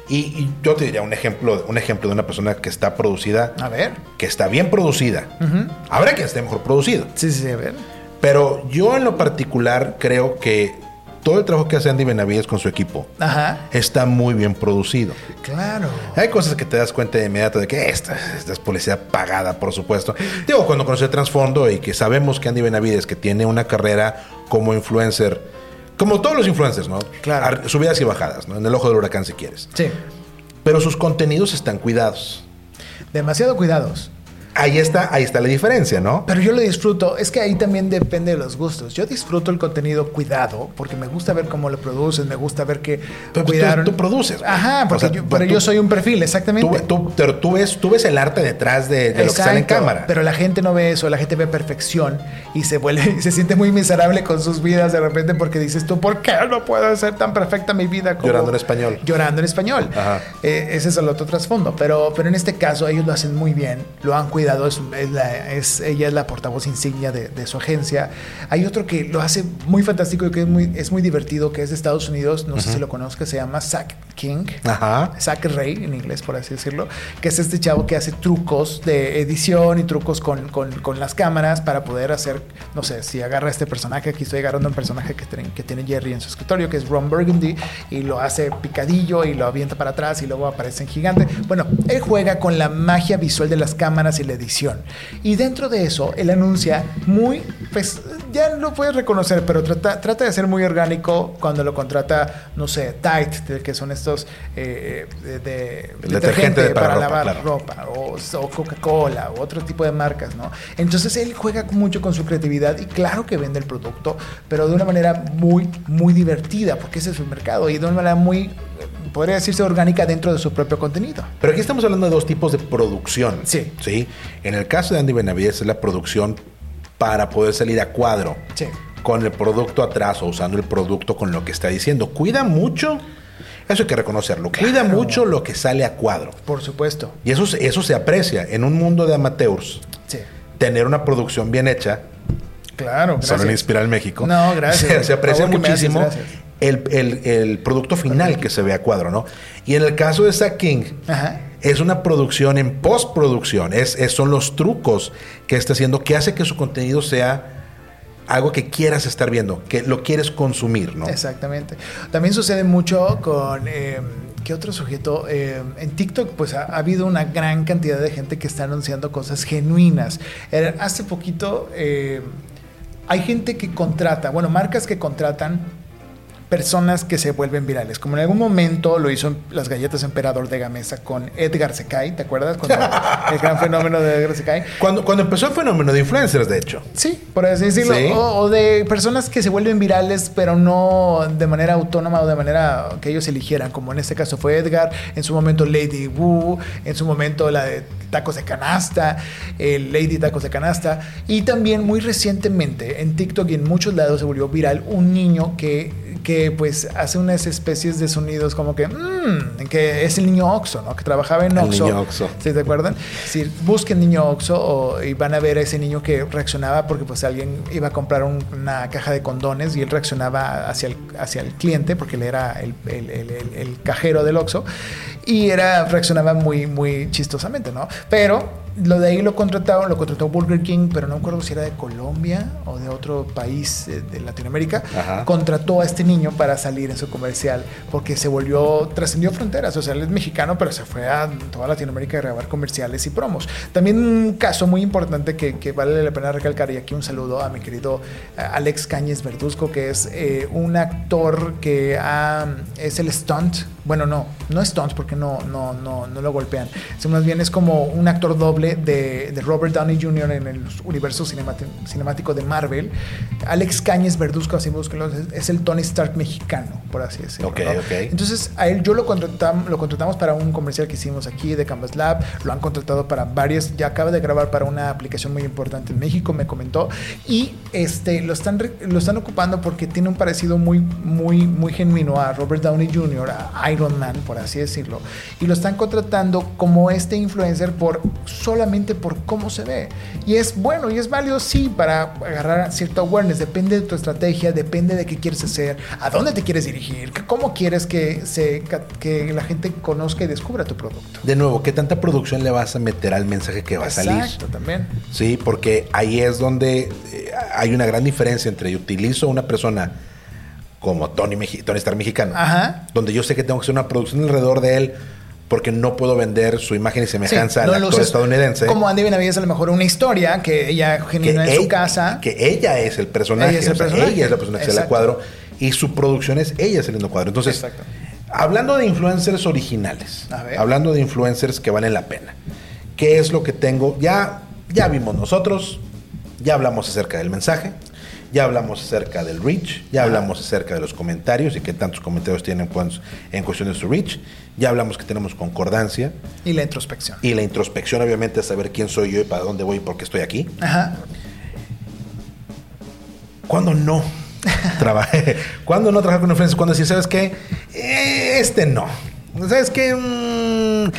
Y, y yo te diría un ejemplo, un ejemplo de una persona que está producida, A ver. que está bien producida. Ujú. Habrá que esté mejor producido. Sí, sí, sí, a ver. Pero yo en lo particular creo que todo el trabajo que hace Andy Benavides con su equipo Ajá. está muy bien producido. Claro. Hay cosas que te das cuenta de inmediato de que esta, esta es publicidad pagada, por supuesto. Digo, cuando conocí el trasfondo y que sabemos que Andy Benavides, que tiene una carrera como influencer, como todos los influencers, ¿no? Claro. Ar- Subidas y bajadas, ¿no? En el ojo del huracán, si quieres. Sí. Pero sus contenidos están cuidados. Demasiado cuidados. Ahí está, ahí está la diferencia, ¿no? Pero yo lo disfruto. Es que ahí también depende de los gustos. Yo disfruto el contenido cuidado porque me gusta ver cómo lo produces, me gusta ver que pues, cuidaron. tú, tú produces. güey. Ajá, porque O sea, yo, tú- pero tú- yo soy un perfil, exactamente. Tú, tú- pero tú ves, tú ves el arte detrás de, de lo que sale en Exacto, cámara. Pero la gente no ve eso, la gente ve perfección y se vuelve y se siente muy miserable con sus vidas de repente porque dices tú, ¿por qué no puede ser tan perfecta mi vida? como-" Llorando en español. Llorando en español. Ajá. Eh, ese es el otro trasfondo. Pero, pero en este caso ellos lo hacen muy bien, lo han cuidado, es, es la- es- ella es la portavoz insignia de, de su agencia. Hay otro que lo hace muy fantástico y que es muy, es muy divertido, que es de Estados Unidos, no sé si lo conozcas, se llama Zack King. Ajá. Zack Ray, en inglés, por así decirlo, que es este chavo que hace trucos de edición y trucos con, con- con las cámaras para poder hacer, no sé, si agarra este personaje, aquí estoy agarrando un personaje que tiene, que tiene Jerry en su escritorio, que es Ron Burgundy, y lo hace picadillo y lo avienta para atrás y luego aparece en gigante. Bueno, él juega con la magia visual de las cámaras y la edición. Y dentro de eso, él anuncia muy, pues ya lo puedes reconocer, pero trata, trata de ser muy orgánico cuando lo contrata, no sé, Tide, de- que son estos eh, de, de- El detergente para ropa, lavar claro. ropa, o, o Coca-Cola, o otro tipo de marcas, ¿no? Entonces él juega mucho con su creatividad y claro que vende el producto, pero de una manera muy, muy divertida, porque ese es su mercado, y de una manera muy, eh, podría decirse, orgánica dentro de su propio contenido. Pero aquí estamos hablando de dos tipos de producción. Sí. Sí. En el caso de Andy Benavides es la producción para poder salir a cuadro. Sí. Con el producto atrás o usando el producto con lo que está diciendo. Cuida mucho. Eso hay que reconocerlo. Cuida mucho lo que sale a cuadro. Por supuesto. Y eso, se- eso se aprecia. En un mundo de amateurs, Sí. tener una producción bien hecha, Claro, solo en. Inspiral México, No, gracias. se, se aprecia haces, muchísimo el, el- el producto final que se ve a cuadro, ¿no? Y en el caso de Zack King, Ajá. Es una producción en postproducción, es, son los trucos que está haciendo que hace que su contenido sea algo que quieras estar viendo, que lo quieres consumir, ¿no? Exactamente. También sucede mucho con... eh, ¿Qué otro sujeto? Eh, en TikTok pues ha, ha habido una gran cantidad de gente que está anunciando cosas genuinas. Era- hace poquito eh, hay gente que contrata, bueno, marcas que contratan personas que se vuelven virales. Como en algún momento lo hizo en las galletas Emperador de Gamesa con Edgar Secay, ¿te acuerdas? Cuando el gran fenómeno de Edgar Secay. Cuando, cuando empezó el fenómeno de influencers, de hecho. Sí, por así decirlo. Sí. O, o de personas que se vuelven virales, pero no de manera autónoma o de manera que ellos eligieran, como en este caso fue Edgar, en su momento Lady Wu, en su momento la de tacos de canasta, el Lady Tacos de canasta, y también muy recientemente en TikTok y en muchos lados se volvió viral un niño que que pues hace unas especies de sonidos como que, mmm, que es el niño Oxo, ¿no? Que trabajaba en El Oxo. niño Oxxo. ¿Sí te acuerdan? Si busquen niño Oxxo o- y van a ver a ese niño que reaccionaba porque pues alguien iba a comprar un- una caja de condones y él reaccionaba hacia el, hacia el cliente porque él era el, el- el- el- el cajero del Oxxo y era, reaccionaba muy, muy chistosamente, ¿no? Pero lo de ahí lo contrataron, lo contrató Burger King, pero no me acuerdo si era de Colombia o de otro país eh, de Latinoamérica. Ajá. Contrató a este niño para salir en su comercial porque se volvió, trascendió fronteras. O sea, él es mexicano, pero se fue a toda Latinoamérica a grabar comerciales y promos. También un caso muy importante que, que vale la pena recalcar, y aquí un saludo a mi querido eh, Alex Cáñez Verduzco, que es eh, un actor que ah, es el stunt. Bueno, no, no es stunt porque no, no, no, no lo golpean. más bien es como un actor doble de, de Robert Downey Jr. en el universo cinemático de Marvel. Alex Cáñez Verduzco, así búsquenlo, es, el Tony Stark mexicano, por así decirlo. Ok, ¿no? ok. Entonces, a él yo lo contratamos, lo contratamos para un comercial que hicimos aquí de Canvas Lab, lo han contratado para varias, ya acaba de grabar para una aplicación muy importante en México, me comentó, y este lo están lo están ocupando porque tiene un parecido muy muy muy genuino a Robert Downey Jr., a Iron Man, por así decirlo, y lo están contratando como este influencer por solamente por cómo se ve. Y es bueno y es válido sí para agarrar cierto awareness, depende de tu estrategia, depende de qué quieres hacer, a dónde te quieres dirigir, cómo quieres que se que la gente conozca y descubra tu producto. De nuevo, ¿qué tanta producción le vas a meter al mensaje que va a salir? Exacto, también. Sí, porque ahí es donde eh, hay una gran diferencia entre yo utilizo una persona como Tony, Meji- Tony Stark mexicano, Ajá. donde yo sé que tengo que hacer una producción alrededor de él porque no puedo vender su imagen y semejanza Sí, no al actor estadounidense. Como Andy Benavides, a lo mejor una historia que ella genuina en su casa. que ella es el personaje, Ella es el sea, personaje. ella es la persona que sale cuadro y su producción es ella saliendo cuadro. Entonces, Exacto. hablando de influencers originales, hablando de influencers que valen la pena, ¿qué es lo que tengo? Ya Ya vimos nosotros, ya hablamos acerca del mensaje, ya hablamos acerca del reach, ya hablamos acerca de los comentarios y qué tantos comentarios tienen en cuestión de su reach, ya hablamos que tenemos concordancia. Y la introspección. Y la introspección, obviamente, es saber quién soy yo y para dónde voy y por qué estoy aquí. Ajá. ¿Cuándo no? Trabajé. ¿Cuándo no trabajar con influencers? Cuando decir, ¿sabes qué? Eh, Este no. ¿Sabes qué? Mm,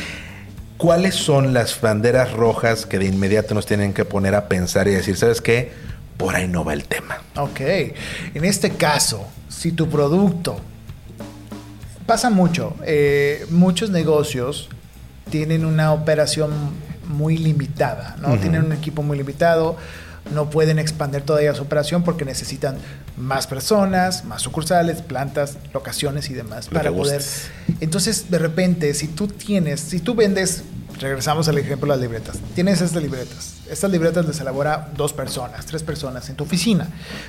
¿Cuáles son las banderas rojas que de inmediato nos tienen que poner a pensar y decir, ¿sabes qué? Por ahí no va el tema. Ok. En este caso, si tu producto pasa mucho, eh, muchos negocios tienen una operación muy limitada, ¿no? Tienen un equipo muy limitado, no pueden expandir todavía su operación porque necesitan más personas, más sucursales, plantas, locaciones y demás Lo para poder. gustes. Entonces, de repente, si tú tienes, si tú vendes, regresamos al ejemplo de las libretas, tienes estas libretas. Estas libretas les elabora dos personas, tres personas en tu oficina.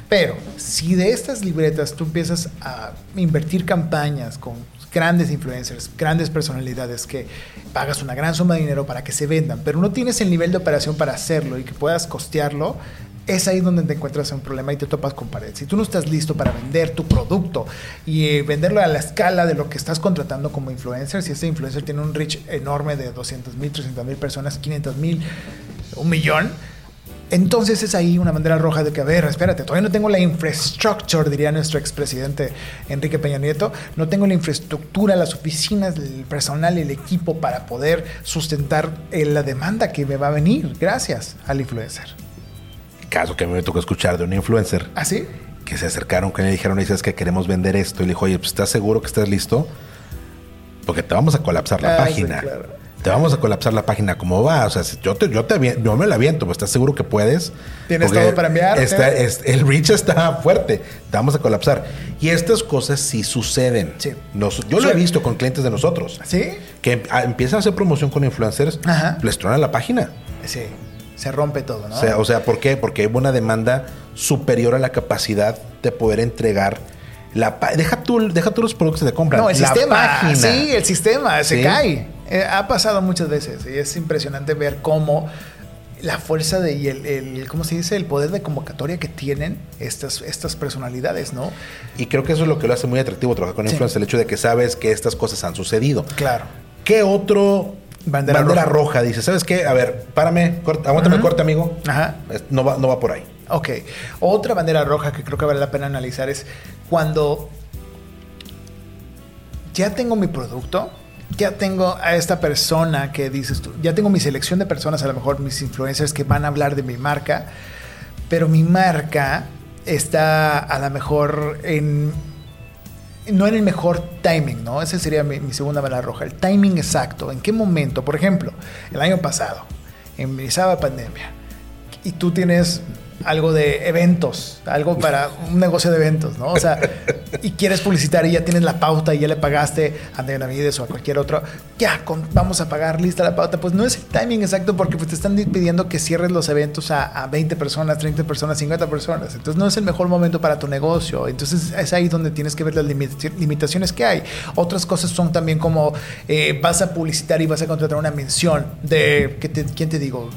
Pero si de estas libretas tú empiezas a invertir campañas con grandes influencers, grandes personalidades que pagas una gran suma de dinero para que se vendan, pero no tienes el nivel de operación para hacerlo y que puedas costearlo, es ahí donde te encuentras un problema y te topas con pared. Si tú no estás listo para vender tu producto y eh, venderlo a la escala de lo que estás contratando como influencer, si ese influencer tiene un reach enorme de 200 mil, 300 mil personas, 500 mil, un millón, entonces es ahí una bandera roja de que, a ver, espérate, todavía no tengo la infrastructure, diría nuestro expresidente Enrique Peña Nieto, no tengo la infraestructura, las oficinas, el personal, el equipo para poder sustentar eh, la demanda que me va a venir gracias al influencer. Caso que a mí me tocó escuchar de un influencer ¿Así? que se acercaron, que le dijeron, dices que queremos vender esto. Y le dijo, oye, pues, ¿estás seguro que estás listo? Porque te vamos a colapsar la Ah, sí, página. claro. Te vamos a colapsar la página. ¿Cómo va? O sea, si yo, te, yo, te, yo me la aviento, pues estás seguro que puedes. ¿Tienes todo para enviar? ¿Sí? es- el reach está fuerte. Te vamos a colapsar. Y estas cosas sí suceden. Sí. Nos- yo lo he Sí. visto con clientes de nosotros. ¿Sí? Que em- a- empiezan a hacer promoción con influencers, Ajá. les tronan la página. Sí, se rompe todo, ¿no? O, sea, o sea, ¿por qué? Porque hay una demanda superior a la capacidad de poder entregar la deja tú deja tú los productos que te compran. No, el la sistema. página. Sí, el sistema se Sí. cae. Eh, ha pasado muchas veces y es impresionante ver cómo la fuerza de, y el, el- ¿cómo se dice? El poder de convocatoria que tienen estas, estas personalidades, ¿no? Y creo que eso es lo que lo hace muy atractivo trabajar con Sí. influencers, el hecho de que sabes que estas cosas han sucedido. Claro. ¿Qué otro Bandera bandera, roja. roja. dice? ¿Sabes qué? A ver, párame, corta, aguántame el Ujú. corte, amigo. Ajá. No va, no va por ahí. Ok. Otra bandera roja que creo que vale la pena analizar es cuando ya tengo mi producto, ya tengo a esta persona que dices tú, ya tengo mi selección de personas, a lo mejor mis influencers que van a hablar de mi marca, pero mi marca está a lo mejor en no en el mejor timing, ¿no? Esa sería mi, mi segunda bala roja. El timing exacto. ¿En qué momento? Por ejemplo, el año pasado, empezaba pandemia, y tú tienes algo de eventos, algo para un negocio de eventos, ¿no? O sea, y quieres publicitar y ya tienes la pauta y ya le pagaste a Benavides o a cualquier otro, ya, con- vamos a pagar, lista la pauta. Pues no es el timing exacto porque pues, te están pidiendo que cierres los eventos a, a 20 personas, 30 personas, 50 personas. Entonces no es el mejor momento para tu negocio. Entonces es ahí donde tienes que ver las limita- limitaciones que hay. Otras cosas son también como eh, vas a publicitar y vas a contratar una mención de, ¿qué te- ¿quién te digo?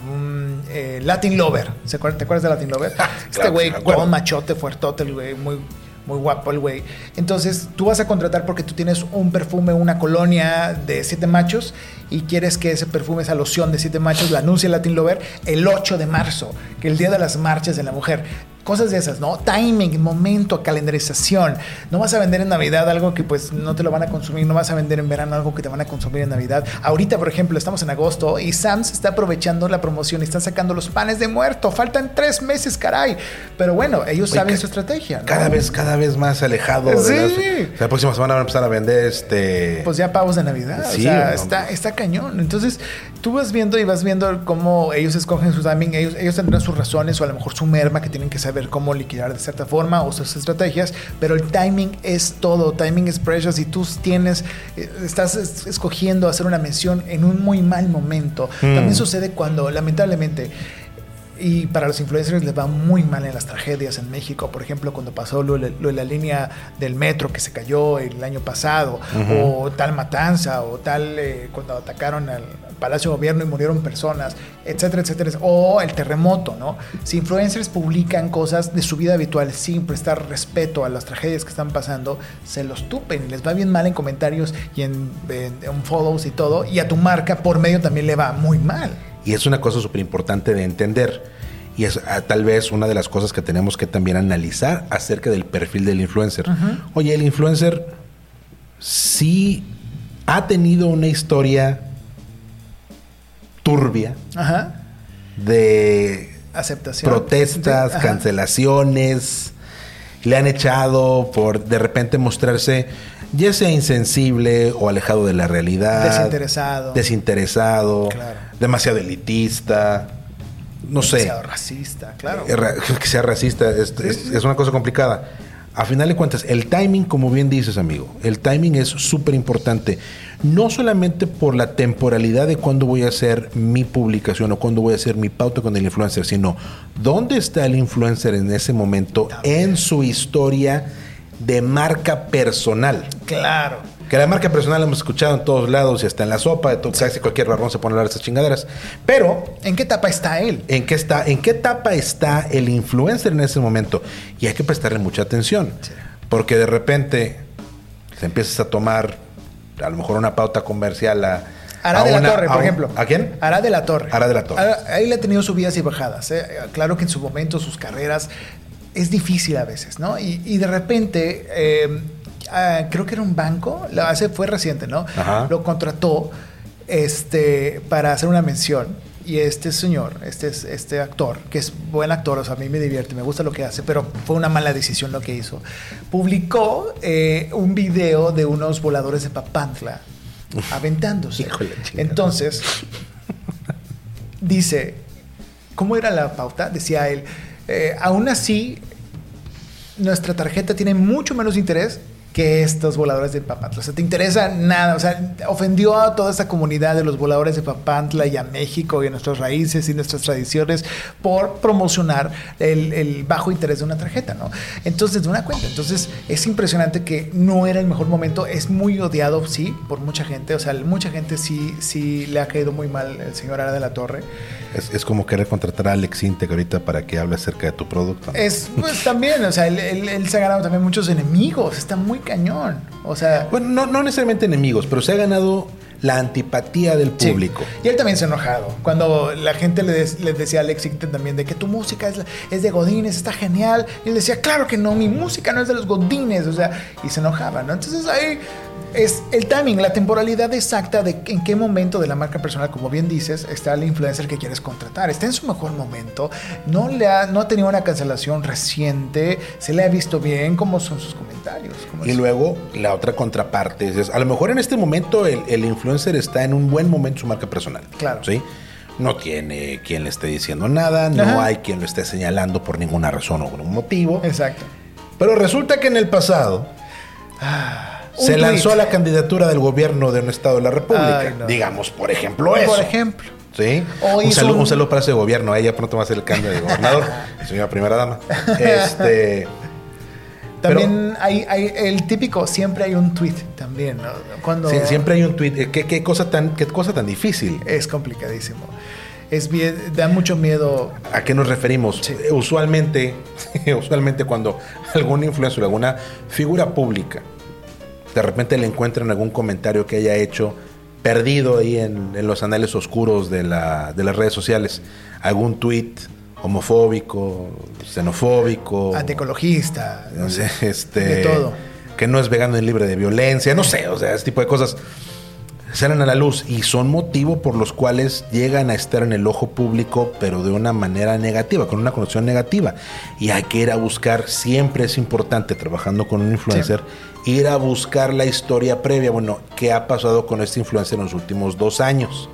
Eh, Latin Lover. ¿Se acuerdan- ¿Te acuerdas de Latin Lover? este Claro, güey, con machote, fuertote, el güey, muy, muy guapo el güey. Entonces, tú vas a contratar porque tú tienes un perfume, una colonia de siete machos y quieres que ese perfume, esa loción de siete machos, la anuncie Latin Lover el 8 de marzo, que el día de las marchas de la mujer. Cosas de esas, ¿no? Timing, momento, calendarización. No vas a vender en Navidad algo que pues no te lo van a consumir, no vas a vender en verano algo que te van a consumir en Navidad. Ahorita, por ejemplo, estamos en agosto y Sam's está aprovechando la promoción y están sacando los panes de muerto. Faltan tres meses, caray. Pero bueno, ellos Oye, saben su estrategia. ¿no? Cada vez, cada vez más alejado Sí. de las- la próxima semana van a empezar a vender este. Pues ya pavos de Navidad. Sí, o sea, no, está, está cañón. Entonces, tú vas viendo y vas viendo cómo ellos escogen su timing. Ellos, ellos tendrán sus razones o a lo mejor su merma que tienen que saber cómo liquidar de cierta forma o sus estrategias. Pero el timing es todo. Timing es precious. Y tú tienes, eh, estás es- escogiendo hacer una mención en un muy mal momento. Mm. También sucede cuando, lamentablemente, y para los influencers les va muy mal en las tragedias en México. Por ejemplo, cuando pasó lo, de la línea del metro que se cayó el año pasado, o tal matanza, o tal eh, cuando atacaron al, Palacio de Gobierno y murieron personas, etcétera, etcétera. O el terremoto, ¿no? Si influencers publican cosas de su vida habitual sin prestar respeto a las tragedias que están pasando, se los tupen y les va bien mal en comentarios y en, en follows y todo. Y a tu marca por medio también le va muy mal. Y es una cosa súper importante de entender. Y es ah, tal vez una de las cosas que tenemos que también analizar acerca del perfil del influencer. Oye, el influencer sí ha tenido una historia turbia de aceptación, protestas, cancelaciones. Le han echado por de repente mostrarse ya sea insensible o alejado de la realidad. Desinteresado. Desinteresado. Demasiado elitista. No sé. Demasiado racista, claro. Que sea racista es, una cosa complicada. A final de cuentas, el timing, como bien dices, amigo, el timing es súper importante. No solamente por la temporalidad de cuándo voy a hacer mi publicación o cuándo voy a hacer mi pauta con el influencer, sino dónde está el influencer en ese momento en su historia de marca personal. Claro. Que la marca personal hemos escuchado en todos lados y hasta en la sopa, de todo, casi cualquier barrón se pone a hablar de esas chingaderas. Pero. ¿En qué etapa está él? ¿En qué, está, ¿En qué etapa está el influencer en ese momento? Y hay que prestarle mucha atención. Porque de repente se empiezas a tomar a lo mejor una pauta comercial a. Ara de la Torre, por ejemplo. ¿A quién? Ara de la Torre. Ara de la Torre. ahí le ha tenido subidas y bajadas. ¿eh? Claro que en su momento, sus carreras es difícil a veces, ¿no? Y, de repente, eh, ah, creo que era un banco, lo hace, fue reciente, ¿no? Lo contrató este, para hacer una mención. Y este señor, este, este actor, que es buen actor, o sea, a mí me divierte, me gusta lo que hace, pero fue una mala decisión lo que hizo. Publicó eh, un video de unos voladores de Papantla aventándose. Entonces, dice, ¿cómo era la pauta? Decía él, eh, aún así, nuestra tarjeta tiene mucho menos interés que estos voladores de Papantla. O sea, te interesa nada. O sea, ofendió a toda esta comunidad de los voladores de Papantla y a México y a nuestras raíces y nuestras tradiciones por promocionar el, bajo interés de una tarjeta, ¿no? Entonces, de una cuenta. Entonces, es impresionante que no era el mejor momento. Es muy odiado, sí, por mucha gente. O sea, mucha gente sí, sí le ha caído muy mal el señor Ara de la Torre. Es, como querer contratar a Alex Intec ahorita para que hable acerca de tu producto. Es, pues también, o sea, él, se ha ganado también muchos enemigos, está muy cañón. O sea. Bueno, no, necesariamente enemigos, pero se ha ganado la antipatía del público. Y él también se ha enojado. Cuando la gente le, decía a Alex Intec también de que tu música es, es, de Godines, está genial. Y él decía, claro que no, mi música no es de los Godines. O sea, y se enojaba, ¿no? Entonces ahí es el timing, la temporalidad exacta de en qué momento de la marca personal, como bien dices, está el influencer que quieres contratar. Está en su mejor momento, no, le ha, no ha tenido una cancelación reciente, se le ha visto bien, cómo son sus comentarios. y luego la otra contraparte es, a lo mejor en este momento el, influencer está en un buen momento su marca personal. Claro. ¿sí? No tiene quien le esté diciendo nada, no hay quien lo esté señalando por ninguna razón o por un motivo. Exacto. Pero resulta que en el pasado... Ah, se lanzó a la candidatura del gobierno de un estado de la República. Digamos, por ejemplo, eso. Por ejemplo. Sí. Un saludo, un... saludo, para ese gobierno. Ella pronto va a ser el cambio de gobernador. señora primera dama. Este. También hay, hay, el típico, siempre hay un tweet también, ¿no? Cuando siempre hay un tweet. Eh, ¿Qué, qué, cosa tan, ¿Qué cosa tan difícil? Es complicadísimo. Es bien, da mucho miedo. ¿A qué nos referimos? Usualmente, usualmente cuando algún influencer, alguna figura pública de repente le encuentran algún comentario que haya hecho perdido ahí en, los anales oscuros de, las redes sociales, algún tweet homofóbico, xenofóbico, antiecologista, no sé, este, de todo. que no es vegano y libre de violencia, no sé, o sea, ese tipo de cosas salen a la luz y son motivo por los cuales llegan a estar en el ojo público, pero de una manera negativa, con una connotación negativa. Y hay que ir a buscar, siempre es importante trabajando con un influencer, ir a buscar la historia previa. Bueno, ¿qué ha pasado con este influencer en los últimos dos años?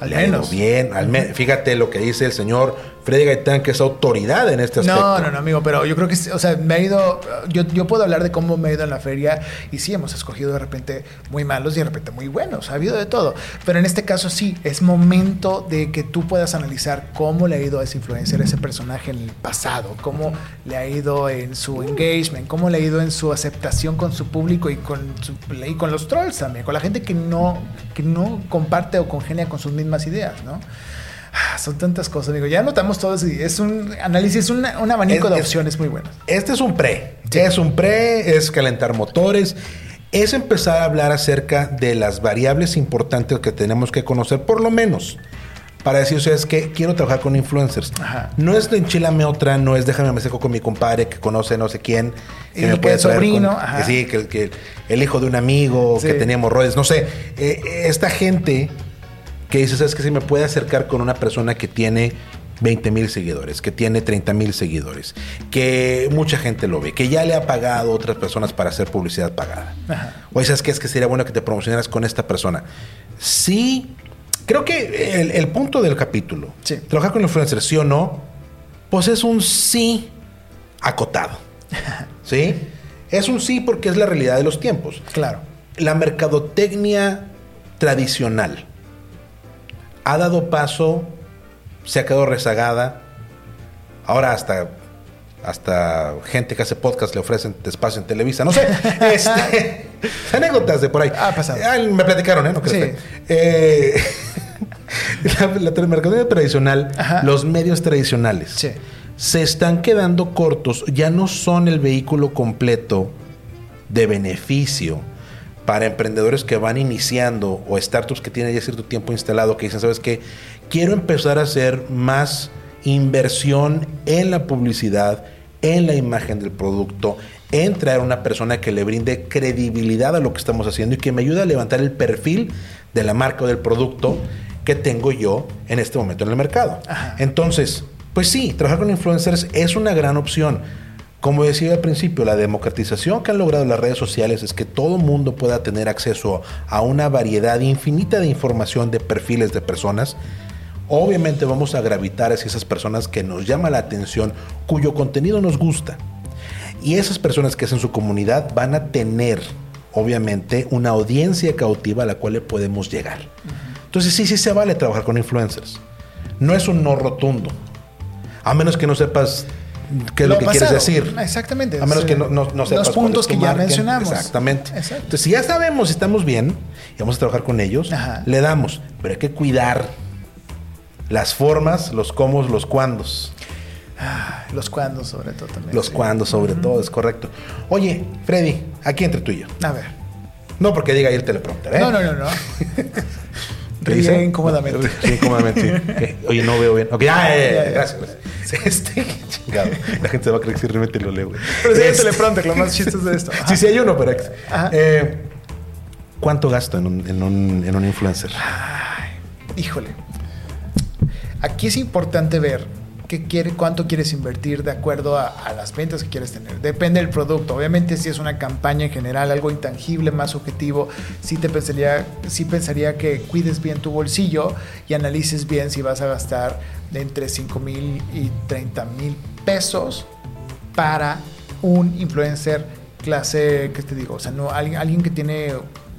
Al menos. Bien, al fíjate lo que dice el señor Freddy Gaitán, que es autoridad en este aspecto. No, no, no, amigo, pero yo creo que, o sea, me ha ido, yo, yo puedo hablar de cómo me ha ido en la feria y sí, hemos escogido de repente muy malos y de repente muy buenos, ha habido de todo, pero en este caso sí, es momento de que tú puedas analizar cómo le ha ido a ese influencer, a ese personaje en el pasado, cómo le ha ido en su engagement, cómo le ha ido en su aceptación con su público y con, su, y con los trolls también, con la gente que no, que no comparte o congenia con sus mismas ideas, ¿no? Ah, son tantas cosas, amigo. Ya notamos todo. Es un análisis, es un abanico de opciones muy buenas. Este es un pre. Es un pre, es calentar motores. Es empezar a hablar acerca de las variables importantes que tenemos que conocer, por lo menos para decir, es que quiero trabajar con influencers. No es de enchilame otra, no es déjame me seco con mi compadre que conoce no sé quién. Que me puede sobrino. que sí, que, el hijo de un amigo, que teníamos roles, no sé. Eh, esta gente que dices, es que si me puede acercar con una persona que tiene 20 mil seguidores, que tiene 30 mil seguidores, que mucha gente lo ve, que ya le ha pagado a otras personas para hacer publicidad pagada. O dices que es que sería bueno que te promocionaras con esta persona. Sí, creo que el, punto del capítulo, trabajar con influencers, sí o no, pues es un sí acotado. ¿Sí? Es un sí porque es la realidad de los tiempos. Claro. La mercadotecnia tradicional ha dado paso, se ha quedado rezagada. Ahora hasta, hasta gente que hace podcast le ofrecen espacio en Televisa. No sé, este, anécdotas de por ahí. Ah, pasado. Ah, me platicaron, ¿eh? No sí. eh la, la tradicional, los medios tradicionales, se están quedando cortos, ya no son el vehículo completo de beneficio para emprendedores que van iniciando o startups que tienen ya cierto tiempo instalado, que dicen, ¿sabes qué? Quiero empezar a hacer más inversión en la publicidad, en la imagen del producto, en traer una persona que le brinde credibilidad a lo que estamos haciendo y que me ayude a levantar el perfil de la marca o del producto que tengo yo en este momento en el mercado. Entonces, pues sí, trabajar con influencers es una gran opción. Como decía al principio, la democratización que han logrado las redes sociales es que todo mundo pueda tener acceso a una variedad infinita de información de perfiles de personas. Obviamente vamos a gravitar hacia esas personas que nos llama la atención, cuyo contenido nos gusta. Y esas personas que hacen su comunidad van a tener, obviamente, una audiencia cautiva a la cual le podemos llegar. Entonces sí, sí se vale trabajar con influencers. No es un no rotundo. A menos que no sepas qué es lo, que quieres decir. Exactamente. A menos que no, no, sepas los puntos que ya mencionamos. Exactamente. Entonces, si ya sabemos si estamos bien y vamos a trabajar con ellos, le damos. Pero hay que cuidar las formas, los cómo, los cuándos. Ah, los cuándos, sobre todo también. Los cuándos, sobre todo, es correcto. Oye, Freddy, aquí entre tú y yo. A ver. No porque diga ahí el teleprompter, ¿eh? No, no, no, no. Ríe incómodamente. Sí, incómodamente, sí. Oye, no veo bien. Ok, ya, gracias. Este, chingado. La gente se va a creer que sí, realmente lo leo. Pero sí, este... teleprompter, lo más chistes de esto. Sí, sí, hay uno, pero... Eh, ¿Cuánto gasto en un, en un, en un influencer? Ay, híjole. Aquí es importante ver qué quiere, cuánto quieres invertir de acuerdo a, las ventas que quieres tener. Depende del producto. Obviamente, si es una campaña en general, algo intangible, más objetivo, sí te pensaría, sí pensaría que cuides bien tu bolsillo y analices bien si vas a gastar entre 5 mil y 30 mil pesos para un influencer clase, ¿qué te digo? O sea, no, alguien, alguien que tiene,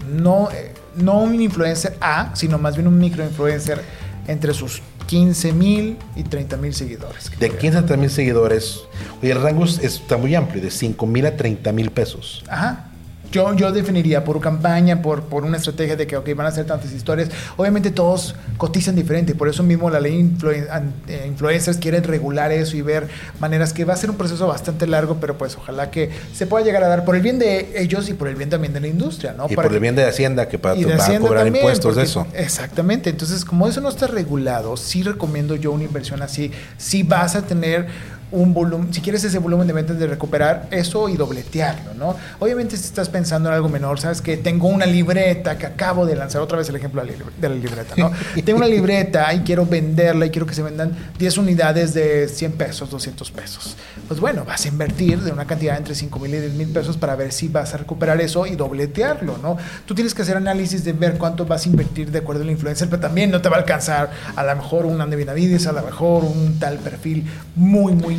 no, eh, no un influencer A, sino más bien un microinfluencer entre sus 15 mil y 30 mil seguidores. De 15 a 30 mil seguidores. Oye, el rango está muy amplio, de 5 mil a 30 mil pesos. Ajá. Yo, yo definiría por campaña, por, por una estrategia de que okay, van a ser tantas historias. Obviamente todos cotizan diferente, por eso mismo la ley eh, influencers quiere regular eso y ver maneras que va a ser un proceso bastante largo, pero pues ojalá que se pueda llegar a dar por el bien de ellos y por el bien también de la industria, ¿no? Y por el bien de Hacienda, que para, cobrar impuestos de eso. Exactamente, entonces como eso no está regulado, sí recomiendo yo una inversión así. Si vas a tener un volumen, si quieres ese volumen de ventas de recuperar eso y dobletearlo, ¿no? Obviamente si estás pensando en algo menor, sabes que tengo una libreta que acabo de lanzar, otra vez el ejemplo de la libreta, ¿no? Y tengo una libreta y quiero venderla y quiero que se vendan 10 unidades de 100 pesos, 200 pesos. Pues bueno, vas a invertir de una cantidad entre 5 mil y 10 mil pesos para ver si vas a recuperar eso y dobletearlo, ¿no? Tú tienes que hacer análisis de ver cuánto vas a invertir de acuerdo a la influencer, pero también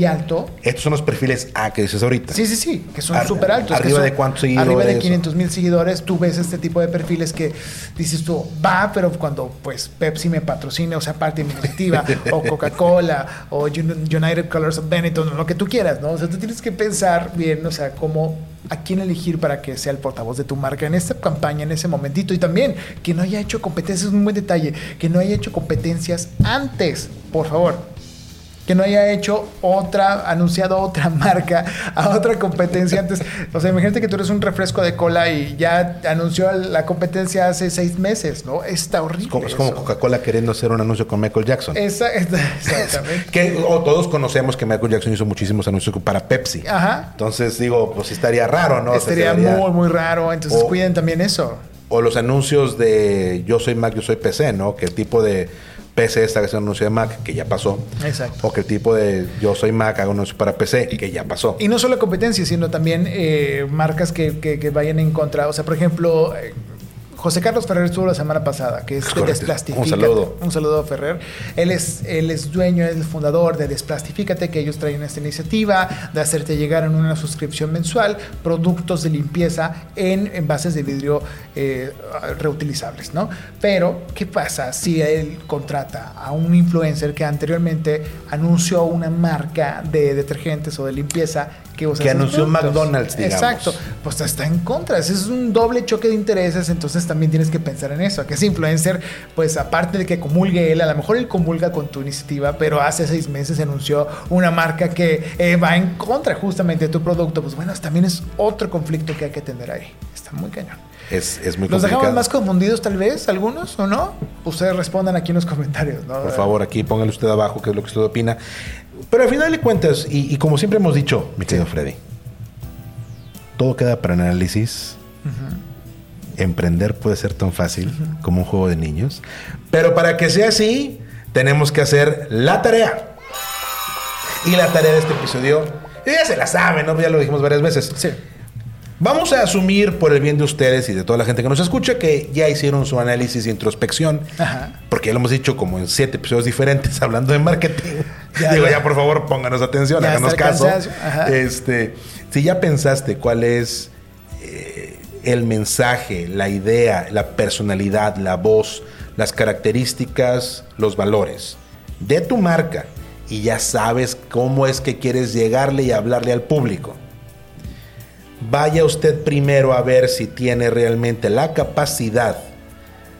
muy, alto. Estos son los perfiles A que dices ahorita. Sí, sí, sí, que son súper altos. Arriba de cuántos seguidores. Arriba de 500 mil seguidores. Tú ves este tipo de perfiles que dices tú, va, pero cuando pues Pepsi me patrocine, o sea, parte de mi directiva, o Coca-Cola, o United Colors of Benetton, lo que tú quieras, ¿no? O sea, tú tienes que pensar bien, o sea, cómo a quién elegir para que sea el portavoz de tu marca en esta campaña, en ese momentito. Y también que no haya hecho competencias, es un buen detalle, que no haya hecho competencias antes, por favor que no haya hecho otra, anunciado otra marca, a otra competencia antes. O sea, imagínate que tú eres un refresco de cola y ya anunció la competencia hace seis meses, ¿no? Está horrible. Es como, Coca-Cola queriendo hacer un anuncio con Michael Jackson. exactamente. que todos conocemos que Michael Jackson hizo muchísimos anuncios para Pepsi. Ajá. Entonces digo, pues estaría raro, ¿no? Estaría muy, muy raro. Entonces cuiden también eso. O los anuncios de yo soy Mac, yo soy PC, ¿no? Que el tipo de PC esta que se anuncio de Mac, que ya pasó. Exacto. O que el tipo de yo soy Mac, hago anuncio para PC, que ya pasó. Y no solo competencia, sino también eh, marcas que, que, vayan en contra. O sea, por ejemplo, eh, José Carlos Ferrer estuvo la semana pasada, que es de Desplastifícate. Un saludo. Un saludo a Ferrer. Él es, él es dueño, es el fundador de Desplastifícate, que ellos traen esta iniciativa de hacerte llegar en una suscripción mensual productos de limpieza en envases de vidrio eh, reutilizables, ¿no? Pero, ¿qué pasa si él contrata a un influencer que anteriormente anunció una marca de detergentes o de limpieza que, anunció McDonald's, digamos. Exacto, pues está en contra. es un doble choque de intereses, entonces también tienes que pensar en eso. Que ese influencer, pues aparte de que comulgue él, a lo mejor él comulga con tu iniciativa, pero hace seis meses anunció una marca que eh, va en contra justamente de tu producto. Pues bueno, también es otro conflicto que hay que atender ahí. Está muy cañón. Es, es muy ¿Los dejamos más confundidos tal vez, algunos o no? Ustedes respondan aquí en los comentarios. ¿no? Por favor, aquí póngale usted abajo qué es lo que usted opina. Pero al final de cuentas, y, como siempre hemos dicho, mi querido Freddy, todo queda para análisis. Emprender puede ser tan fácil como un juego de niños. Pero para que sea así, tenemos que hacer la tarea. Y la tarea de este episodio, ya se la saben, ¿no? Ya lo dijimos varias veces. Sí. Vamos a asumir por el bien de ustedes y de toda la gente que nos escucha que ya hicieron su análisis e introspección. Porque ya lo hemos dicho como en siete episodios diferentes hablando de marketing. Ya, Digo, ya. por favor, pónganos atención, háganos caso. Este, si ya pensaste cuál es eh, el mensaje, la idea, la personalidad, la voz, las características, los valores de tu marca y ya sabes cómo es que quieres llegarle y hablarle al público vaya usted primero a ver si tiene realmente la capacidad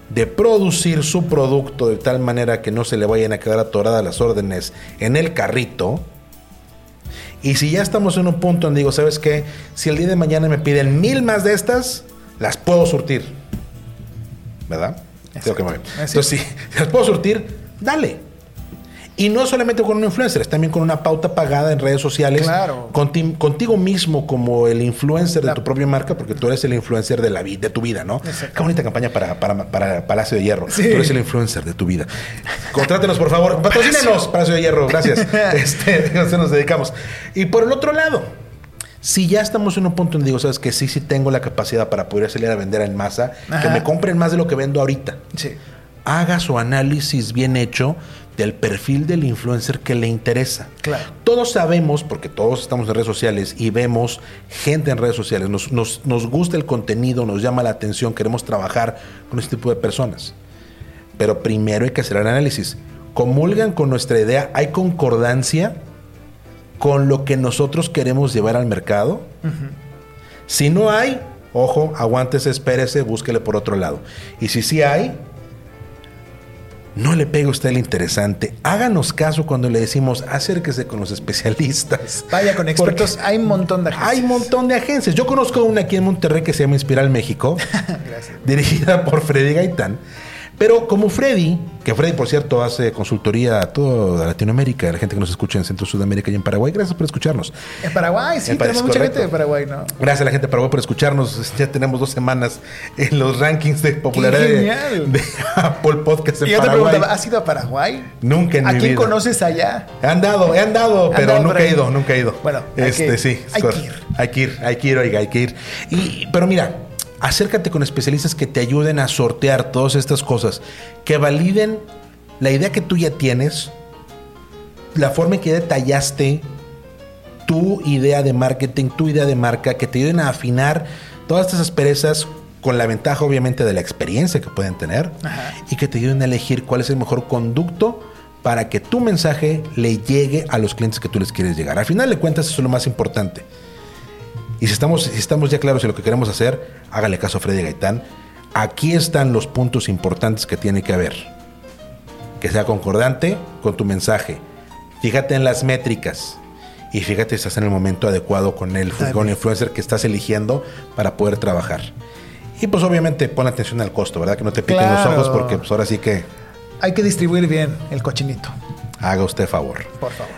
de producir su producto de tal manera que no se le vayan a quedar atoradas las órdenes en el carrito. Y si ya estamos en un punto donde digo, ¿sabes qué? Si el día de mañana me piden mil más de estas, las puedo surtir. ¿Verdad? Entonces, si las puedo surtir, dale. Y no solamente con un influencer, es también con una pauta pagada en redes sociales. Claro. contigo mismo como el influencer de tu propia marca, porque tú eres el influencer de, la de tu vida, ¿no? Qué bonita campaña para, para, Palacio de Hierro. Tú eres el influencer de tu vida. Contrátenos, por favor. Patrocínenos, Palacio de Hierro. Gracias. este, nos dedicamos. Y por el otro lado, si ya estamos en un punto donde digo, sabes que sí, sí tengo la capacidad para poder salir a vender en masa, que me compren más de lo que vendo ahorita. Sí. Haga su análisis bien hecho del perfil del influencer que le interesa. Claro. Todos sabemos, porque todos estamos en redes sociales y vemos gente en redes sociales, nos, nos, gusta el contenido, nos llama la atención, queremos trabajar con este tipo de personas. Pero primero hay que hacer el análisis. Comulgan con nuestra idea, hay concordancia con lo que nosotros queremos llevar al mercado. Si no hay, ojo, aguántese, espérese, búsquele por otro lado. Y si sí hay, no le pegue usted el interesante. Háganos caso cuando le decimos acérquese con los especialistas. Vaya con expertos. hay un montón de agencias. Hay un montón de agencias. Yo conozco una aquí en Monterrey que se llama Inspiral México, dirigida por Freddy Gaitán. Pero como Freddy, que Freddy, por cierto, hace consultoría a toda Latinoamérica, a la gente que nos escucha en Centro Sudamérica y en Paraguay, gracias por escucharnos. En Paraguay, sí, tenemos mucha correcto. gente de Paraguay, ¿no? Gracias a la gente de Paraguay por escucharnos. Ya tenemos dos semanas en los rankings de popularidad ¡Qué de, de Apple Podcast en Y yo te preguntaba, ¿has ido a Paraguay? Nunca en ¿A mi quién vida. conoces allá? He andado, he andado, ¿Han pero andado nunca he ido, nunca he ido. Bueno, hay este que- sí, hay que ir. Hay que ir, hay que ir, oiga, hay que ir. Y, pero mira, acércate con especialistas que te ayuden a sortear todas estas cosas, que validen la idea que tú ya tienes, la forma en que detallaste tu idea de marketing, tu idea de marca, que te ayuden a afinar todas estas asperezas con la ventaja obviamente de la experiencia que pueden tener Ajá. y que te ayuden a elegir cuál es el mejor conducto para que tu mensaje le llegue a los clientes que tú les quieres llegar. Al final de cuentas eso es lo más importante. Y si estamos, si estamos ya claros en lo que queremos hacer, hágale caso a Freddy Gaitán. Aquí están los puntos importantes que tiene que haber. Que sea concordante con tu mensaje. Fíjate en las métricas. Y fíjate si estás en el momento adecuado con el, con el influencer que estás eligiendo para poder trabajar. Y pues obviamente pon atención al costo, ¿verdad? Que no te piquen Claro. los ojos porque pues ahora sí que Hay que distribuir bien el cochinito, haga usted favor. por favor.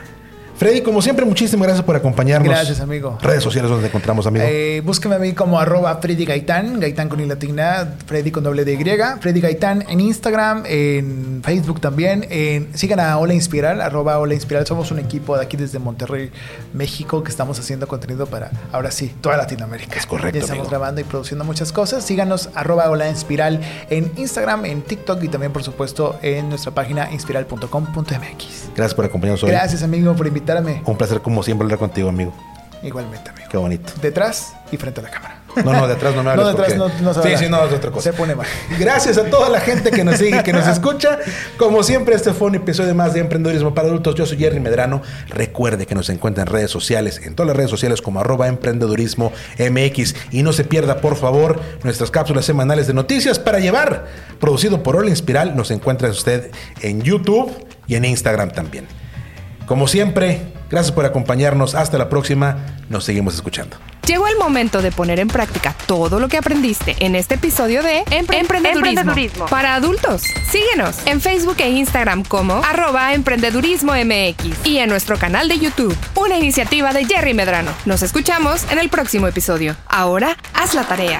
Freddy, como siempre, muchísimas gracias por acompañarnos. Gracias, amigo. Redes sociales donde te encontramos, amigo. Eh, búsqueme a mí como arroba Freddy Gaitán, Gaitán con I latina, Freddy con doble Y, Freddy Gaitán en Instagram, en Facebook también. En, sigan a Hola Inspiral, arroba Hola Inspiral. Somos un equipo de aquí desde Monterrey, México, que estamos haciendo contenido para, ahora sí, toda Latinoamérica. Es correcto, Ya estamos amigo. grabando y produciendo muchas cosas. Síganos arroba Hola Inspiral en Instagram, en TikTok y también, por supuesto, en nuestra página inspiral.com.mx. Gracias por acompañarnos hoy. Gracias, amigo, por invitarme. Un placer, como siempre, hablar contigo, amigo. Igualmente, amigo. Qué bonito. Detrás y frente a la cámara. No, no, de atrás no me hables. No, detrás porque- no, no se Sí, sí, no, es otra cosa. Se pone mal. Gracias a toda la gente que nos sigue, que nos escucha. Como siempre, este fue un episodio más de Emprendedurismo para Adultos. Yo soy Jerry Medrano. Recuerde que nos encuentra en redes sociales, en todas las redes sociales como arroba emprendedurismo MX. Y no se pierda, por favor, nuestras cápsulas semanales de noticias para llevar. Producido por Hola Inspiral. Nos encuentra usted en YouTube y en Instagram también. Como siempre, gracias por acompañarnos. Hasta la próxima. Nos seguimos escuchando. Llegó el momento de poner en práctica todo lo que aprendiste en este episodio de Empre- Emprendedurismo, Emprendedurismo. para adultos. Síguenos en Facebook e Instagram como arroba Emprendedurismo MX y en nuestro canal de YouTube, una iniciativa de Jerry Medrano. Nos escuchamos en el próximo episodio. Ahora, haz la tarea.